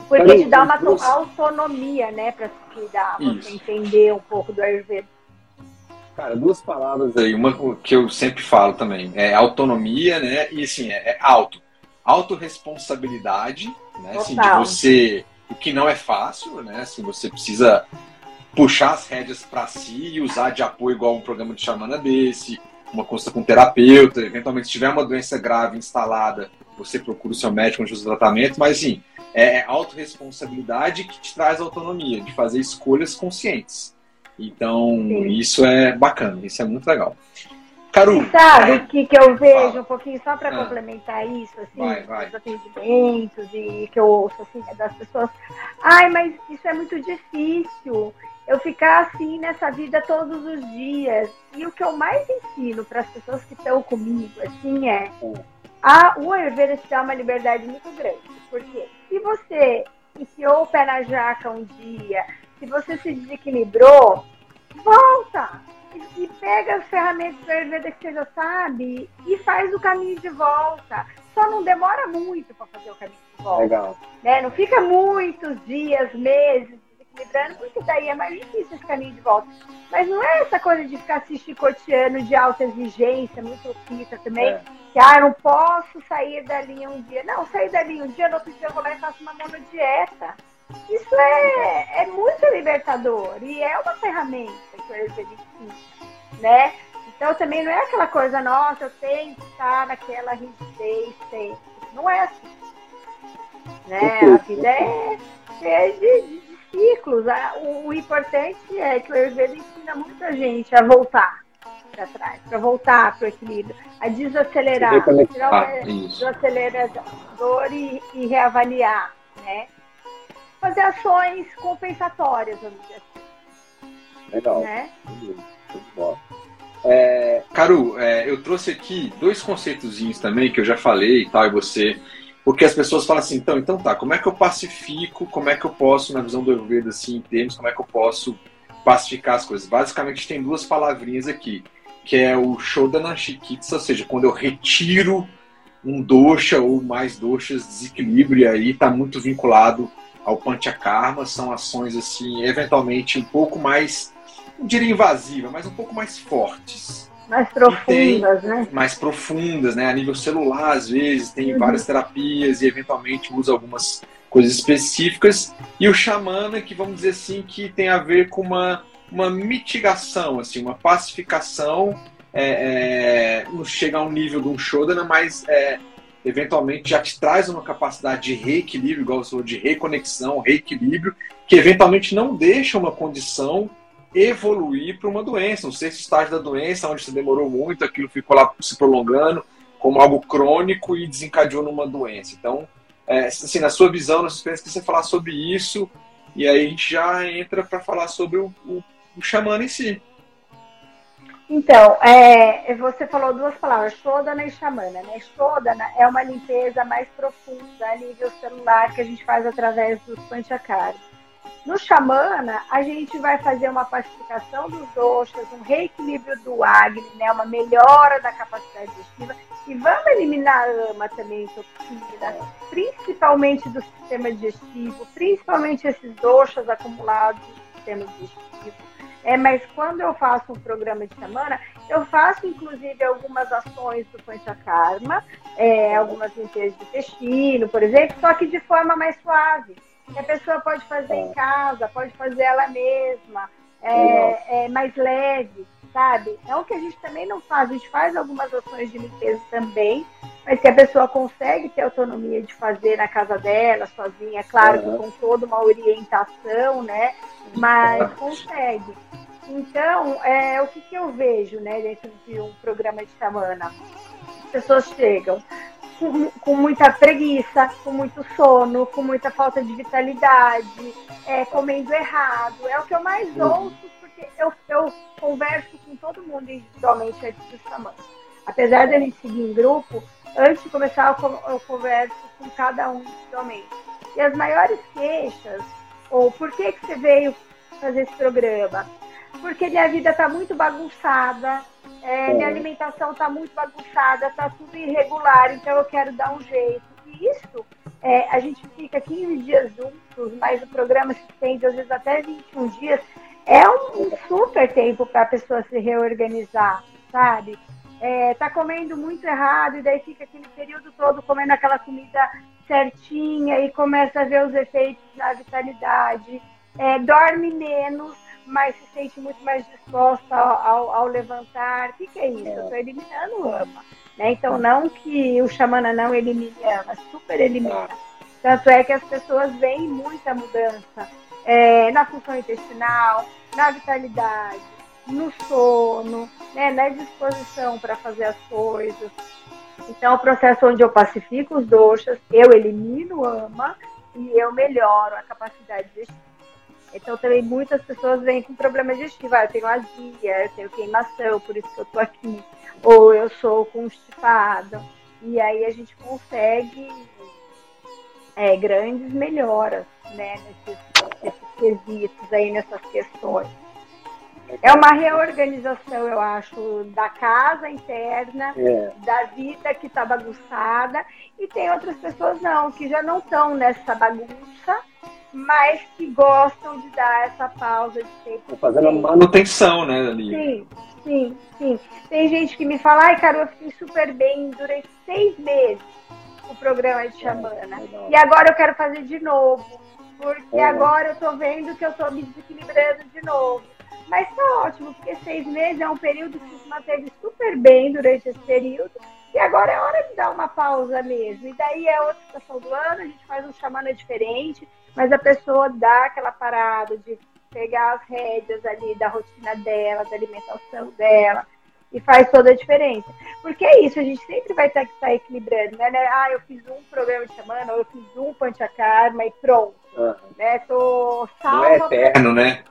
Porque te dá uma autonomia, né, para se cuidar, você entender um pouco do Ayurveda. Cara, duas palavras aí, uma que eu sempre falo também, é autonomia, né, e assim, é, é auto. Autoresponsabilidade, né, assim, de você, o que não é fácil, né, assim, você precisa puxar as rédeas para si e usar de apoio igual um programa de chamana desse, uma consulta com um terapeuta, eventualmente se tiver uma doença grave instalada, você procura o seu médico onde usa tratamento, mas assim, é, é autorresponsabilidade que te traz autonomia, de fazer escolhas conscientes. Então, Sim. isso é bacana, isso é muito legal. Caru. sabe o é... que, que eu vejo um pouquinho só para ah. complementar isso, assim, vai, vai. os atendimentos e que eu ouço assim, das pessoas. Ai, mas isso é muito difícil. Eu ficar assim nessa vida todos os dias. E o que eu mais ensino para as pessoas que estão comigo, assim, é a, o Ayurveda te dá uma liberdade muito grande. Porque se você enfiou o pé na jaca um dia, se você se desequilibrou, volta! E, pega as ferramentas do Ayurveda que você já sabe e faz o caminho de volta. Só não demora muito para fazer o caminho de volta. Legal. Né? Não fica muitos dias, meses desequilibrando, porque daí é mais difícil esse caminho de volta. Mas não é essa coisa de ficar se chicoteando de alta exigência, muito fita também. É que ah, eu não posso sair dali um dia. Não, sair dali um dia, no outro dia eu vou lá e faço uma monodieta. Isso é, é muito libertador e é uma ferramenta que o Ayurveda né? Então também não é aquela coisa, nossa, eu tenho que estar naquela rigidez sempre. Não é assim. Né? A vida é cheia de, de, ciclos. O, o importante é que o Ayurveda ensina muita gente a voltar para trás, para voltar para o equilíbrio, a desacelerar, tirar o desacelerador e, e reavaliar, né? Fazer ações compensatórias, vamos dizer assim. Legal. Né? Muito bom. É, Caru, é, eu trouxe aqui dois conceitozinhos também que eu já falei e tal, e você. Porque as pessoas falam assim, então, então tá, como é que eu pacifico, como é que eu posso, na visão do Ayurveda, assim, em termos, como é que eu posso pacificar as coisas? Basicamente tem duas palavrinhas aqui que é o Shodana Shikitsa, ou seja, quando eu retiro um dosha ou mais doshas, desequilíbrio, e aí está muito vinculado ao Panchakarma, são ações assim, eventualmente um pouco mais, não diria invasiva, mas um pouco mais fortes. Mais profundas, né? Mais profundas, né? A nível celular, às vezes, tem uhum. várias terapias e eventualmente usa algumas coisas específicas. E o xamana, que vamos dizer assim, que tem a ver com uma uma mitigação, assim, uma pacificação, é, é, não chega ao nível de um Shodana, mas é, eventualmente já te traz uma capacidade de reequilíbrio, igual você falou, de reconexão, reequilíbrio, que eventualmente não deixa uma condição evoluir para uma doença, um sexto estágio da doença, onde você demorou muito, aquilo ficou lá se prolongando como algo crônico e desencadeou numa doença. Então, é, assim, na sua visão, na sua experiência, que você falar sobre isso, e aí a gente já entra para falar sobre o, o o xamã em si. Então, é, você falou duas palavras, Shodana e Xamana, né? Shodana é uma limpeza mais profunda a nível celular que a gente faz através dos panchakaras. No Xamana, a gente vai fazer uma pacificação dos doshas, um reequilíbrio do Agni, né? uma melhora da capacidade digestiva e vamos eliminar ama também, toxina, principalmente do sistema digestivo, principalmente esses doshas acumulados no sistema digestivo é, mas quando eu faço um programa de semana, eu faço inclusive algumas ações do Panchakarma, é, algumas limpezas de intestino, por exemplo, só que de forma mais suave. Que a pessoa pode fazer em casa, pode fazer ela mesma, é, é, mais leve, sabe? É o que a gente também não faz, a gente faz algumas ações de limpeza também, mas que a pessoa consegue ter autonomia de fazer na casa dela, sozinha, claro que com toda uma orientação, né? Mas consegue. Então, é, o que, que eu vejo né, dentro de um programa de semana? As pessoas chegam com, com, muita preguiça, com muito sono, com muita falta de vitalidade, é, comendo errado. É o que eu mais ouço, porque eu, eu converso com todo mundo individualmente antes do semana. Apesar de a gente seguir em grupo, antes de começar eu, eu converso com cada um individualmente. E as maiores queixas Ou por que, que você veio fazer esse programa? Porque minha vida está muito bagunçada, é, minha alimentação está muito bagunçada, está tudo irregular, então eu quero dar um jeito. E isso, é, a gente fica 15 dias juntos, mas o programa se estende às vezes até 21 dias. É um, um super tempo para a pessoa se reorganizar, sabe? É, tá comendo muito errado e daí fica aquele período todo comendo aquela comida certinha e começa a ver os efeitos na vitalidade. É, dorme menos, mas se sente muito mais disposta ao, ao, ao levantar. O que, que, é isso? Eu estou eliminando o ama. Né? Então, não que o xamana não elimine ama, super elimina. Tanto é que as pessoas veem muita mudança é, na função intestinal, na vitalidade, no sono, né, na disposição para fazer as coisas. Então, é o processo onde eu pacifico os doxas, eu elimino o ama e eu melhoro a capacidade de então também muitas pessoas vêm com problema digestivo. Ah, eu tenho azia, eu tenho queimação, por isso que eu tô aqui. Ou eu sou constipado. E aí a gente consegue é, grandes melhoras né, nesses, nesses quesitos aí, nessas questões. É uma reorganização, eu acho, da casa interna, é. da vida que está bagunçada, e tem outras pessoas não, que já não estão nessa bagunça, mas que gostam de dar essa pausa de tempo. Fazendo a manutenção, né, ali. Sim, sim, sim. Tem gente que me fala, ai, cara, eu fiquei super bem durante seis meses o programa de Xamana. É, e agora eu quero fazer de novo. Porque é. agora eu tô vendo que eu tô me desequilibrando de novo. Mas tá ótimo, porque seis meses é um período que se manteve super bem durante esse período. E agora é hora de dar uma pausa mesmo. E daí é outra estação do ano, a gente faz um chamana diferente mas a pessoa dá aquela parada de pegar as rédeas ali da rotina dela, da alimentação dela, e faz toda a diferença. Porque é isso, a gente sempre vai ter que estar equilibrando, né? Ah, eu fiz um programa de semana, ou eu fiz um panchakarma e pronto. Uhum. Né? Tô salva. Não é eterno, pra... né?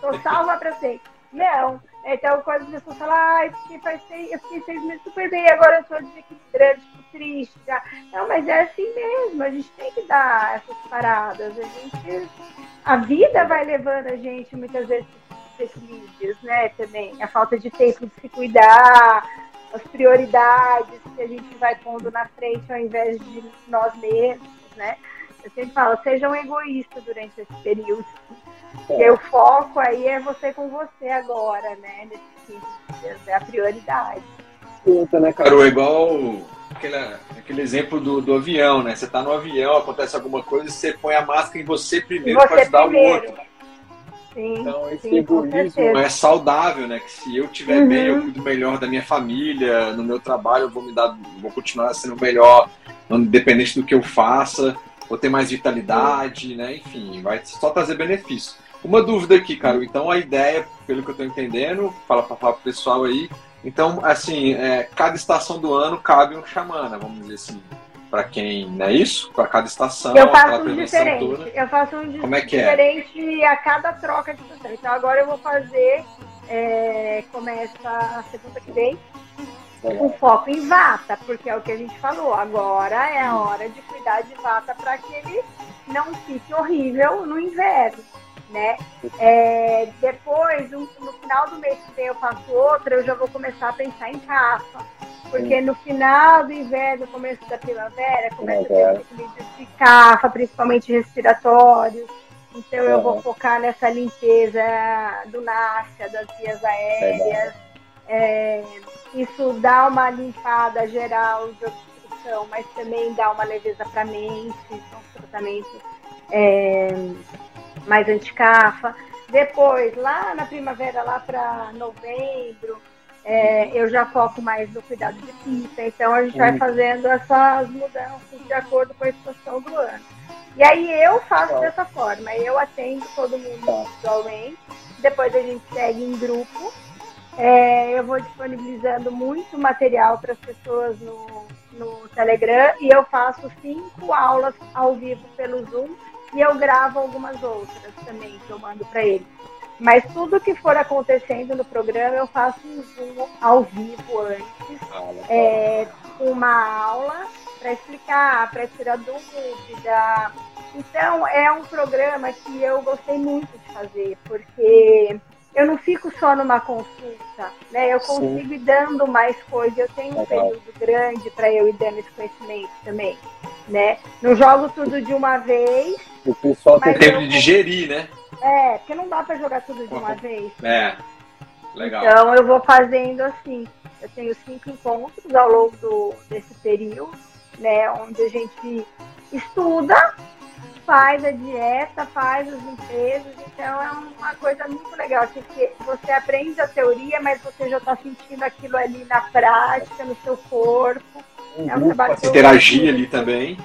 Tô salva pra sempre. Não. Então, quando as pessoas falam, ah, porque faz seis, eu fiquei seis meses super bem, agora eu tô desequilibrando, triste. Já. Não, mas é assim mesmo, a gente tem que dar essas paradas. A gente. A vida vai levando a gente muitas vezes para equilíbrios, né? Também. A falta de tempo de se cuidar, as prioridades que a gente vai pondo na frente ao invés de nós mesmos, né? Eu sempre falo, sejam egoístas durante esse período. Porque o foco aí é você com você agora, né? Nesses 15 dias, é a prioridade. Puta, né, cara? igual aquele, aquele exemplo do, do avião, né? Você tá no avião, acontece alguma coisa, você põe a máscara em você primeiro para ajudar o outro. Sim, então, esse sim, egoísmo é saudável, né? Que se eu estiver uhum. bem, eu cuido melhor da minha família, no meu trabalho, eu vou me dar, vou continuar sendo melhor, independente do que eu faça, vou ter mais vitalidade, né? Enfim, vai só trazer benefício. Uma dúvida aqui, cara. Então a ideia, pelo que eu estou entendendo, fala para pro pessoal aí, então, assim, é, cada estação do ano cabe um xamana, vamos dizer assim. Para quem, não é isso? Para cada estação, eu faço um diferente. Toda. Eu faço um Como é que é? diferente é? a cada troca de estação. Então agora eu vou fazer, é, começa a segunda que vem, com foco em vata, porque é o que a gente falou. Agora é a hora de cuidar de vata para que ele não fique horrível no inverno né? É, depois, no, no, final do mês que vem eu faço outra, eu já vou começar a pensar em caça. Porque no final do inverno, começo da primavera, começa a ter equilíbrio de cafa, principalmente respiratórios. Então eu vou focar nessa limpeza do náusea, das vias aéreas. É, isso dá uma limpada geral de obstrução, mas também dá uma leveza para a mente, são tratamentos é, mais anticafa. Depois, lá na primavera, lá para novembro, é, eu já foco mais no cuidado de pista. Então, a gente vai fazendo essas mudanças de acordo com a estação do ano. E aí, eu faço dessa forma. Eu atendo todo mundo individualmente. Depois, a gente segue em grupo. É, eu vou disponibilizando muito material para as pessoas no, no Telegram. E eu faço cinco aulas ao vivo pelo Zoom e eu gravo algumas outras também que eu mando para ele. Mas tudo que for acontecendo no programa eu faço um zoom ao vivo antes, é, uma aula para explicar, para tirar dúvida, Então, é um programa que eu gostei muito de fazer, porque eu não fico só numa consulta, né? Eu consigo Sim. ir dando mais coisas. Eu tenho um período grande para eu ir dando esse conhecimento também, né? Não jogo tudo de uma vez. O pessoal tem tempo de digerir, né? É, porque não dá para jogar tudo de uma vez. É, legal. Então eu vou fazendo assim. Eu tenho cinco encontros ao longo do, desse período, né? Onde a gente estuda faz a dieta, faz as limpezas, então é uma coisa muito legal, assim, porque você aprende a teoria, mas você já está sentindo aquilo ali na prática, no seu corpo. Um é um grupo interagir ali também.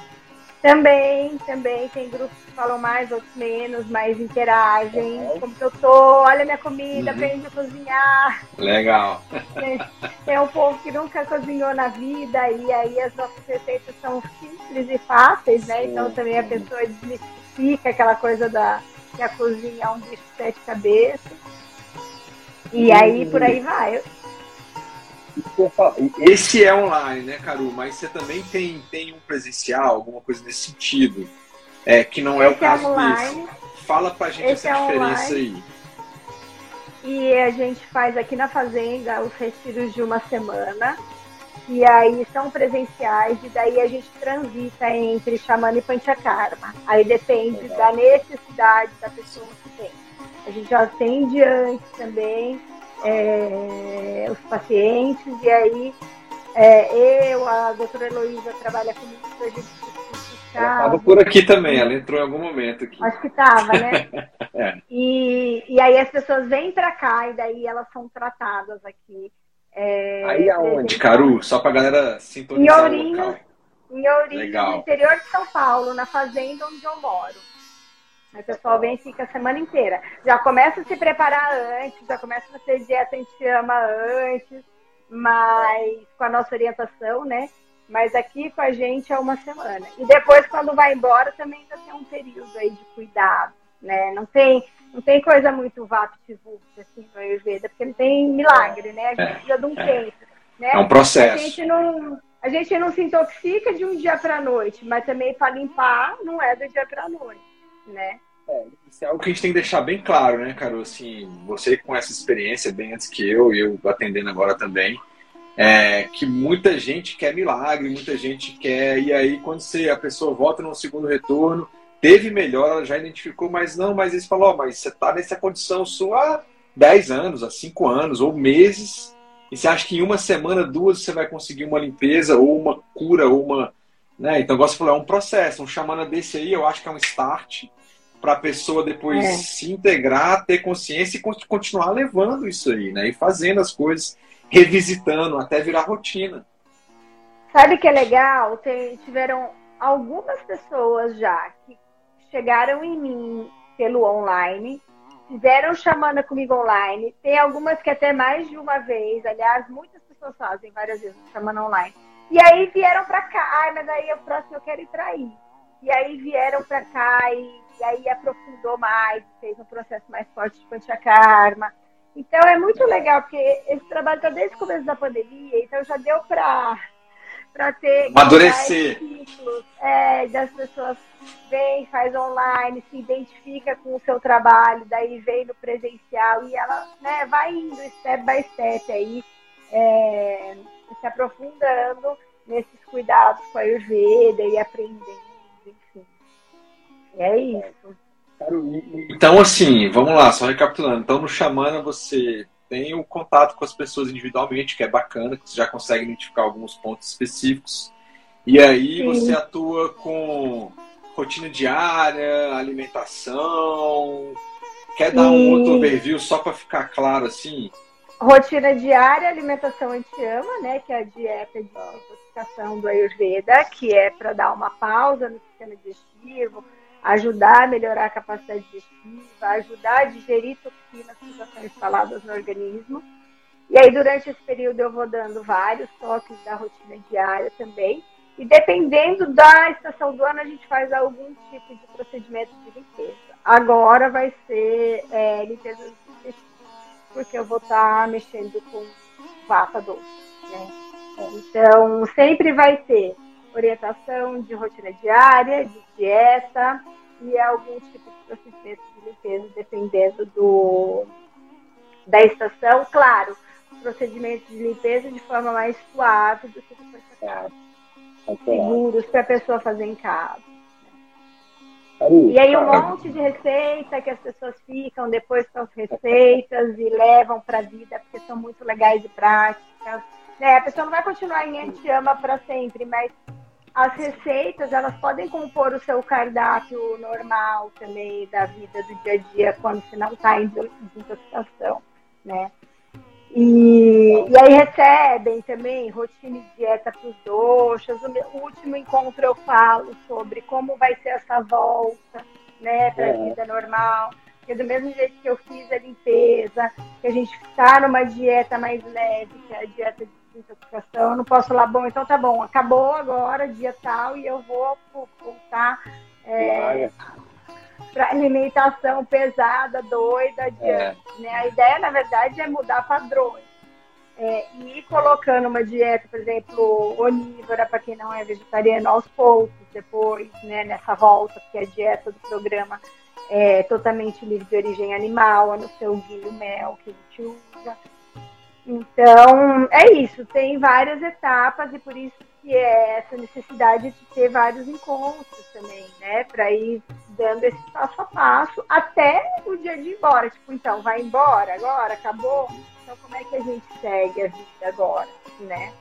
Também, também tem grupos que falam mais, outros menos, mas interagem. Uhum. Como que eu tô, olha minha comida, uhum. aprende a cozinhar. Legal. Tem, tem um povo que nunca cozinhou na vida e aí as nossas receitas são simples e fáceis, né? Então também a pessoa desmistifica aquela coisa da que a cozinha é um bicho de sete cabeças. E aí por aí vai. Esse é online, né, Caru? Mas você também tem, tem um presencial, alguma coisa nesse sentido, é, que não é Esse o caso é desse. Fala pra gente Esse essa é diferença online. aí. E a gente faz aqui na Fazenda os retiros de uma semana. E aí são presenciais, e daí a gente transita entre Xamana e Panchakarma. Aí depende Legal. da necessidade da pessoa que tem. A gente já atende antes também é, os pacientes, e aí é, eu, a doutora Heloísa trabalha comigo, a gente Estava por aqui também, ela entrou em algum momento aqui. Acho que estava, né? é. e, e aí as pessoas vêm para cá e daí elas são tratadas aqui. É, aí aonde, Caru? Só para galera sintonizar em Ourinhos, Em Ourinhos, no interior de São Paulo, na fazenda onde eu moro. O pessoal vem e fica a semana inteira. Já começa a se preparar antes, já começa a fazer dieta, a gente chama antes, mas com a nossa orientação, né? Mas aqui com a gente é uma semana. E depois, quando vai embora, também ainda tem um período aí de cuidado, né? Não tem, não tem coisa muito vapt-vupt, assim, no Ayurveda, porque não tem milagre, né? A gente é, precisa de um é. tempo. Né? É um processo. A gente não, a gente não se intoxica de um dia para noite, mas também para limpar não é do dia para noite, né? É, isso é algo que a gente tem que deixar bem claro, né, Carol? Assim, você com essa experiência bem antes que eu, e eu atendendo agora também, é, que muita gente quer milagre, muita gente quer, e aí quando você, a pessoa volta no segundo retorno, teve melhor, ela já identificou, mas não, mas eles falou, oh, mas você está nessa condição sua há 10 anos, há 5 anos, ou meses, e você acha que em uma semana, duas, você vai conseguir uma limpeza, ou uma cura, ou uma. Né? Então, você falou, é um processo, um chamana desse aí, eu acho que é um start para a pessoa depois é. se integrar, ter consciência e continuar levando isso aí, né? E fazendo as coisas, revisitando até virar rotina. Sabe que é legal? Tem, tiveram algumas pessoas já que chegaram em mim pelo online, fizeram chamando comigo online. Tem algumas que até mais de uma vez, aliás, muitas pessoas fazem várias vezes chamando online. E aí vieram para cá, ai, mas aí o próximo eu quero ir para aí. E aí vieram para cá e e aí aprofundou mais, fez um processo mais forte de Panchakarma. Então é muito legal, porque esse trabalho está desde o começo da pandemia, então já deu para para ter amadurecer ciclos, é, das pessoas vem, faz online, se identifica com o seu trabalho, daí vem no presencial e ela né, vai indo step by step aí, é, se aprofundando nesses cuidados com a Ayurveda e aprendendo é isso. Então, assim, vamos lá, só recapitulando. Então, no Xamana você tem o contato com as pessoas individualmente, que é bacana, que você já consegue identificar alguns pontos específicos. E aí Sim. você atua com rotina diária, alimentação. Quer dar um outro overview só para ficar claro assim? Rotina diária, alimentação anti-ama, né? Que é a dieta de intoxicação do Ayurveda, que é para dar uma pausa no sistema digestivo, ajudar a melhorar a capacidade digestiva, ajudar a digerir toxinas que já são instaladas no organismo. E aí, durante esse período, eu vou dando vários toques da rotina diária também. E dependendo da estação do ano, a gente faz algum tipo de procedimento de limpeza. Agora vai ser é, limpeza digestiva, porque eu vou estar tá mexendo com vata doce, né? Então, sempre vai ter orientação de rotina diária, de dieta e alguns tipos de procedimentos de limpeza, dependendo do, da estação. Claro, procedimentos de limpeza de forma mais suave do que depois seguros para a pessoa fazer em casa. E aí um monte de receita que as pessoas ficam depois com as receitas e levam para a vida porque são muito legais e práticas. Né? A pessoa não vai continuar em anti-ama para sempre, mas as receitas elas podem compor o seu cardápio normal também da vida do dia a dia quando você não está em desintoxicação, né? E, e aí recebem também rotina de dieta para os doxas. O último encontro eu falo sobre como vai ser essa volta né, para a é. vida normal. Porque do mesmo jeito que eu fiz a limpeza, que a gente está numa dieta mais leve, que é a dieta de desintoxicação, eu não posso falar, bom, então tá bom, acabou agora, dia tal, e eu vou voltar é, para alimentação pesada, doida, adiante. É. Né? A ideia, na verdade, é mudar padrões. É, e ir colocando uma dieta, por exemplo, onívora, para quem não é vegetariano, aos poucos, depois, né, nessa volta, porque a dieta do programa é totalmente livre de origem animal, a não ser o guilho mel que a gente usa. Então, é isso, tem várias etapas e por isso que é essa necessidade de ter vários encontros também, né, para ir dando esse passo a passo até o dia de ir embora. Tipo, então, vai embora agora, acabou? Então, como é que a gente segue a vida agora, né?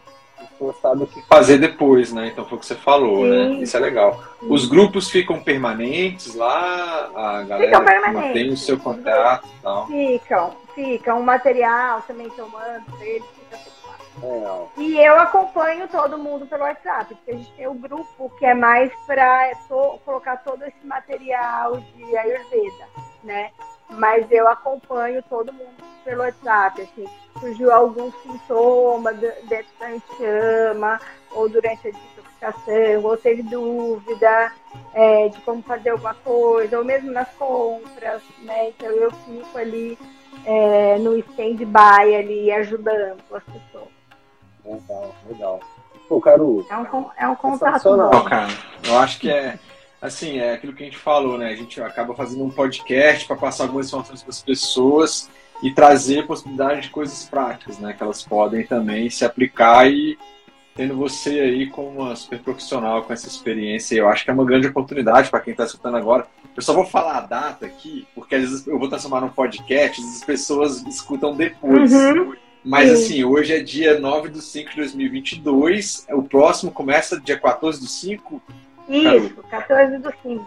Você sabe o que fazer depois, né? Então foi o que você falou, né? Sim. né? Isso é legal. Sim. Os grupos ficam permanentes lá, a galera mantém o seu contato e tal. Ficam, ficam. O material também tomando, eles é. E eu acompanho todo mundo pelo WhatsApp, porque a gente tem o um grupo que é mais para colocar todo esse material de Ayurveda, né? Mas eu acompanho todo mundo pelo WhatsApp, assim, surgiu algum sintoma dentro da chama, ou durante a desintoxicação, ou teve dúvida é, de como fazer alguma coisa, ou mesmo nas compras, né? Então eu fico ali é, no stand-by ali ajudando as pessoas. Legal, legal. Pô, Caru. É um, é um contato bom. cara, eu acho que é assim, é aquilo que a gente falou, né? A gente acaba fazendo um podcast para passar algumas informações para as pessoas e trazer possibilidade de coisas práticas, né? Que elas podem também se aplicar e tendo você aí como uma super profissional com essa experiência, eu acho que é uma grande oportunidade para quem está escutando agora. Eu só vou falar a data aqui, porque às vezes eu vou transformar num podcast, as pessoas escutam depois. Uhum. Mas Sim. assim, hoje é dia 9 de 5 de 2022. O próximo começa dia 14 do 5. Isso, 14 do 5.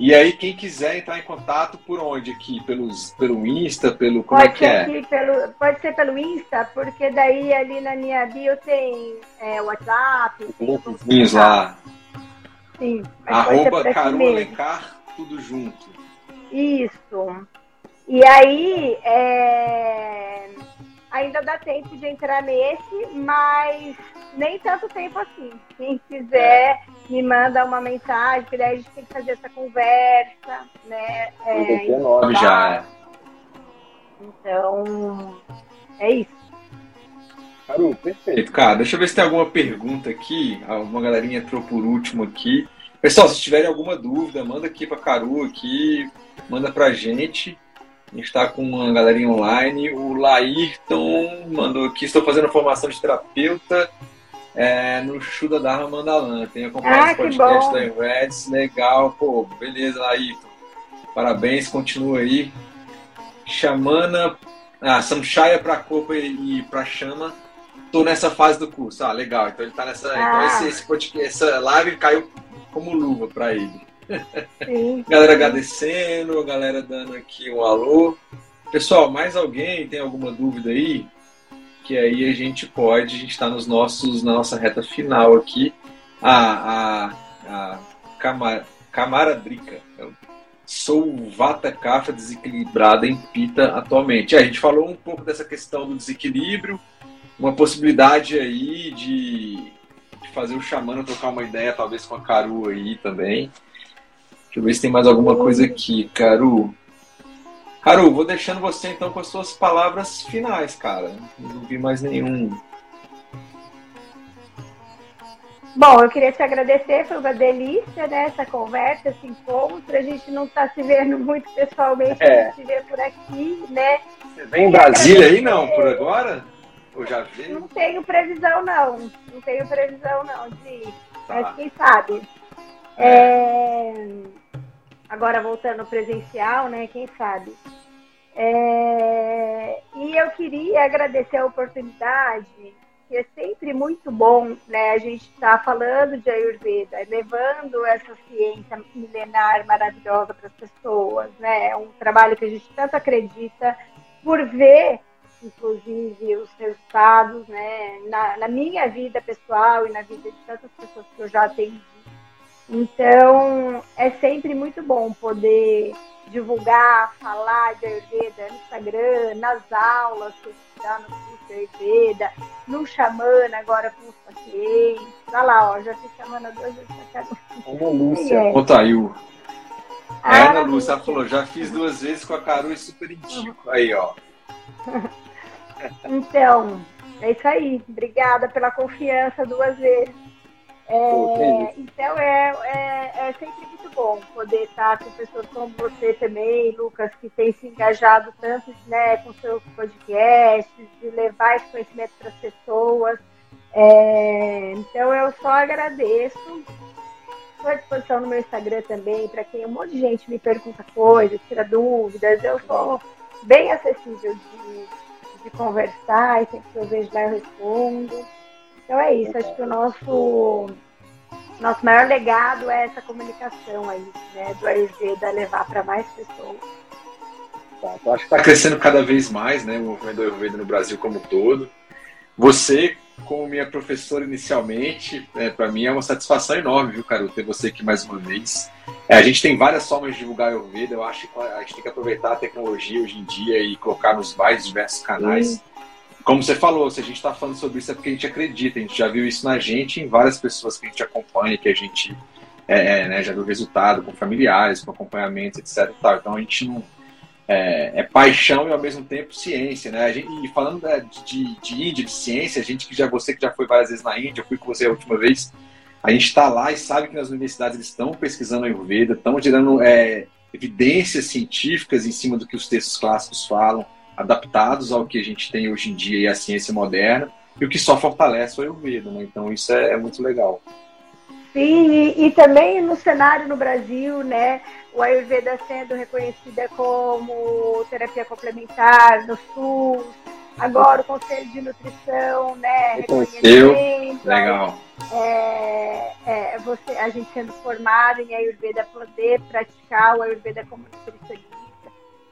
E aí, quem quiser entrar em contato por onde aqui? Pelos, pelo Insta, pelo. Como pode é que é? Pelo, pode ser pelo Insta, porque daí ali na minha bio tem é, WhatsApp. Tem lá. Sim. Arroba Caru Alencar, tudo junto. Isso. E aí, é ainda dá tempo de entrar nesse, mas nem tanto tempo assim. Quem quiser, me manda uma mensagem, que daí a gente tem que fazer essa conversa, né? É, nome já. É. Então, é isso. Caru, perfeito. Cara, deixa eu ver se tem alguma pergunta aqui. Uma galerinha entrou por último aqui. Pessoal, se tiverem alguma dúvida, manda aqui para Caru aqui, manda pra gente. A gente está com uma galerinha online. O Laírton mandou aqui: estou fazendo formação de terapeuta é, no Shuda Dharma Mandalan. Tenho acompanhado ah, esse podcast da Invedes. Legal, pô, beleza, Laírton. Parabéns, continua aí. Chamana, ah, Samshaya para Copa e para Chama. Tô nessa fase do curso. Ah, legal. Então ele tá nessa. Então ah. Então esse, esse podcast, essa live caiu como luva para ele. Sim. galera agradecendo, a galera dando aqui um alô. Pessoal, mais alguém tem alguma dúvida aí? Que aí a gente pode, a gente está nos nossos, na nossa reta final aqui. A, a, a Camar, Camaradrica. Sou Vata Kapha desequilibrada em Pita atualmente. É, a gente falou um pouco dessa questão do desequilíbrio, uma possibilidade aí de, de fazer o xamã trocar uma ideia, talvez com a Caru aí também. Deixa eu ver se tem mais alguma coisa aqui, Caru. Caru, vou deixando você então com as suas palavras finais, cara. Não vi mais nenhum. Bom, eu queria te agradecer, foi uma delícia, né, essa conversa, esse encontro. A gente não está se vendo muito pessoalmente, é. a gente se vê por aqui, né? Você vem em Brasília aí, não, por agora? Ou já veio? Não tenho previsão, não. Não tenho previsão, não, de. Tá. Mas quem sabe? É. É... Agora voltando presencial, né? Quem sabe? É... E eu queria agradecer a oportunidade que é sempre muito bom né, a gente estar tá falando de Ayurveda, levando essa ciência milenar maravilhosa para as pessoas. Né? É um trabalho que a gente tanto acredita por ver, inclusive, os resultados né, na, na minha vida pessoal e na vida de tantas pessoas que eu já atendi. Então, é sempre muito bom poder divulgar, falar de Ayurveda no Instagram, nas aulas que eu dá no curso de Ayurveda, no Xamana agora com os pacientes. Olha lá, ó, já fiz Xamana duas vezes pra cada Ana Lúcia. É. Ô, Thail. Ah, é, Ana Lúcia, ela falou, já fiz duas vezes com a Caru e super indico. Aí, ó. então, é isso aí. Obrigada pela confiança duas vezes. É, então é, é, é, sempre muito bom poder estar com pessoas como você também, Lucas, que tem se engajado tanto né, com seus podcasts, de levar esse conhecimento para as pessoas. É, então eu só agradeço. Estou à disposição no meu Instagram também, para quem um monte de gente me pergunta coisas, tira dúvidas. Eu sou bem acessível de, de conversar e sempre que eu vejo lá eu respondo. Então é isso, acho que o nosso, nosso maior legado é essa comunicação aí, né, do Ayurveda levar para mais pessoas. Tá, eu acho que está crescendo cada vez mais, né, o movimento do Ayurveda no Brasil como um todo. Você, como minha professora inicialmente, é, para mim é uma satisfação enorme, viu, Caro, ter você aqui mais uma vez. É, a gente tem várias formas de divulgar Ayurveda, eu acho que a gente tem que aproveitar a tecnologia hoje em dia e colocar nos mais diversos canais. Sim como você falou, se a gente está falando sobre isso é porque a gente acredita, a gente já viu isso na gente, em várias pessoas que a gente acompanha, que a gente é, é, né, já viu resultado com familiares, com acompanhamento, etc. Tal. Então a gente não. É, é, paixão e ao mesmo tempo ciência, né? Gente, e falando né, de, de Índia, de ciência, a gente que já você que já foi várias vezes na Índia, eu fui com você a última vez, a gente está lá e sabe que nas universidades eles estão pesquisando a Ayurveda, estão gerando é, evidências científicas em cima do que os textos clássicos falam adaptados ao que a gente tem hoje em dia e a ciência moderna, e o que só fortalece o Ayurveda, né? Então isso é, é muito legal. Sim, e, e, também no cenário no Brasil, né, o Ayurveda sendo reconhecida como terapia complementar no SUS, agora o Conselho de Nutrição, né, reconhecendo. Legal. É, é, você, a gente sendo formado em Ayurveda, poder praticar o Ayurveda como nutricionista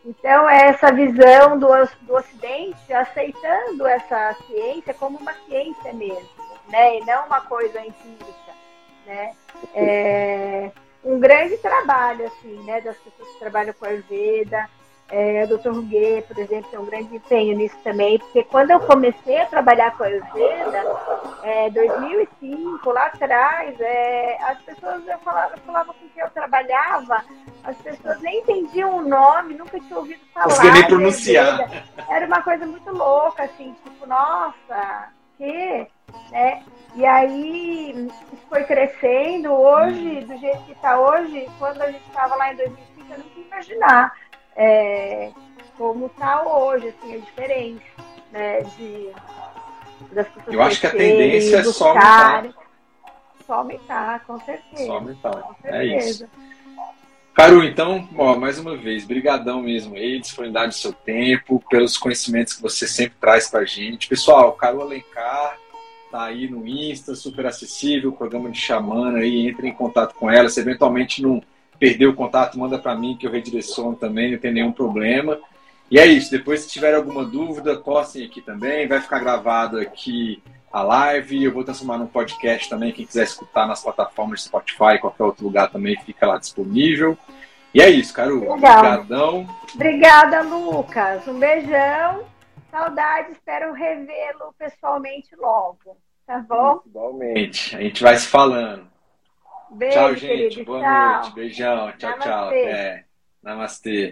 então, é essa visão do, do Ocidente aceitando essa ciência como uma ciência mesmo, né? E não uma coisa empírica, né? É um grande trabalho, assim, né? Das pessoas que trabalham com a Ayurveda, é, o Dr. Ruguet, por exemplo, tem um grande empenho nisso também, porque quando eu comecei a trabalhar com a Ayurveda, é, 2005, lá atrás, é, as pessoas eu falava, eu falava com quem eu trabalhava, as pessoas nem entendiam o nome, nunca tinham ouvido falar. Você nem pronunciar. Era uma coisa muito louca, assim, tipo, nossa, que, né? E aí isso foi crescendo. Hoje, do jeito que está hoje, quando a gente estava lá em 2005, eu não imaginar é, como está hoje, assim, a diferença, né, de, das pessoas Eu acho que a tendência é só aumentar. Só aumentar, com certeza. Só aumentar, com é isso. Caru, então, ó, mais uma vez, brigadão mesmo aí, disponibilidade do seu tempo, pelos conhecimentos que você sempre traz pra gente. Pessoal, Caru Alencar tá aí no Insta, super acessível, programa de chamana aí, entre em contato com ela, se eventualmente não perdeu o contato, manda para mim que eu redireciono também, não tem nenhum problema. E é isso. Depois, se tiver alguma dúvida, postem aqui também. Vai ficar gravado aqui a live. Eu vou transformar num podcast também. Quem quiser escutar nas plataformas Spotify, qualquer outro lugar também fica lá disponível. E é isso, Caru. Obrigadão. Obrigada, Lucas. Um beijão. Saudade. Espero revê-lo pessoalmente logo. Tá bom? Igualmente. A gente vai se falando. Beijo, tchau, gente. Querido. Boa tchau. noite. Beijão. Tchau, Namastê. tchau. Até. Namastê.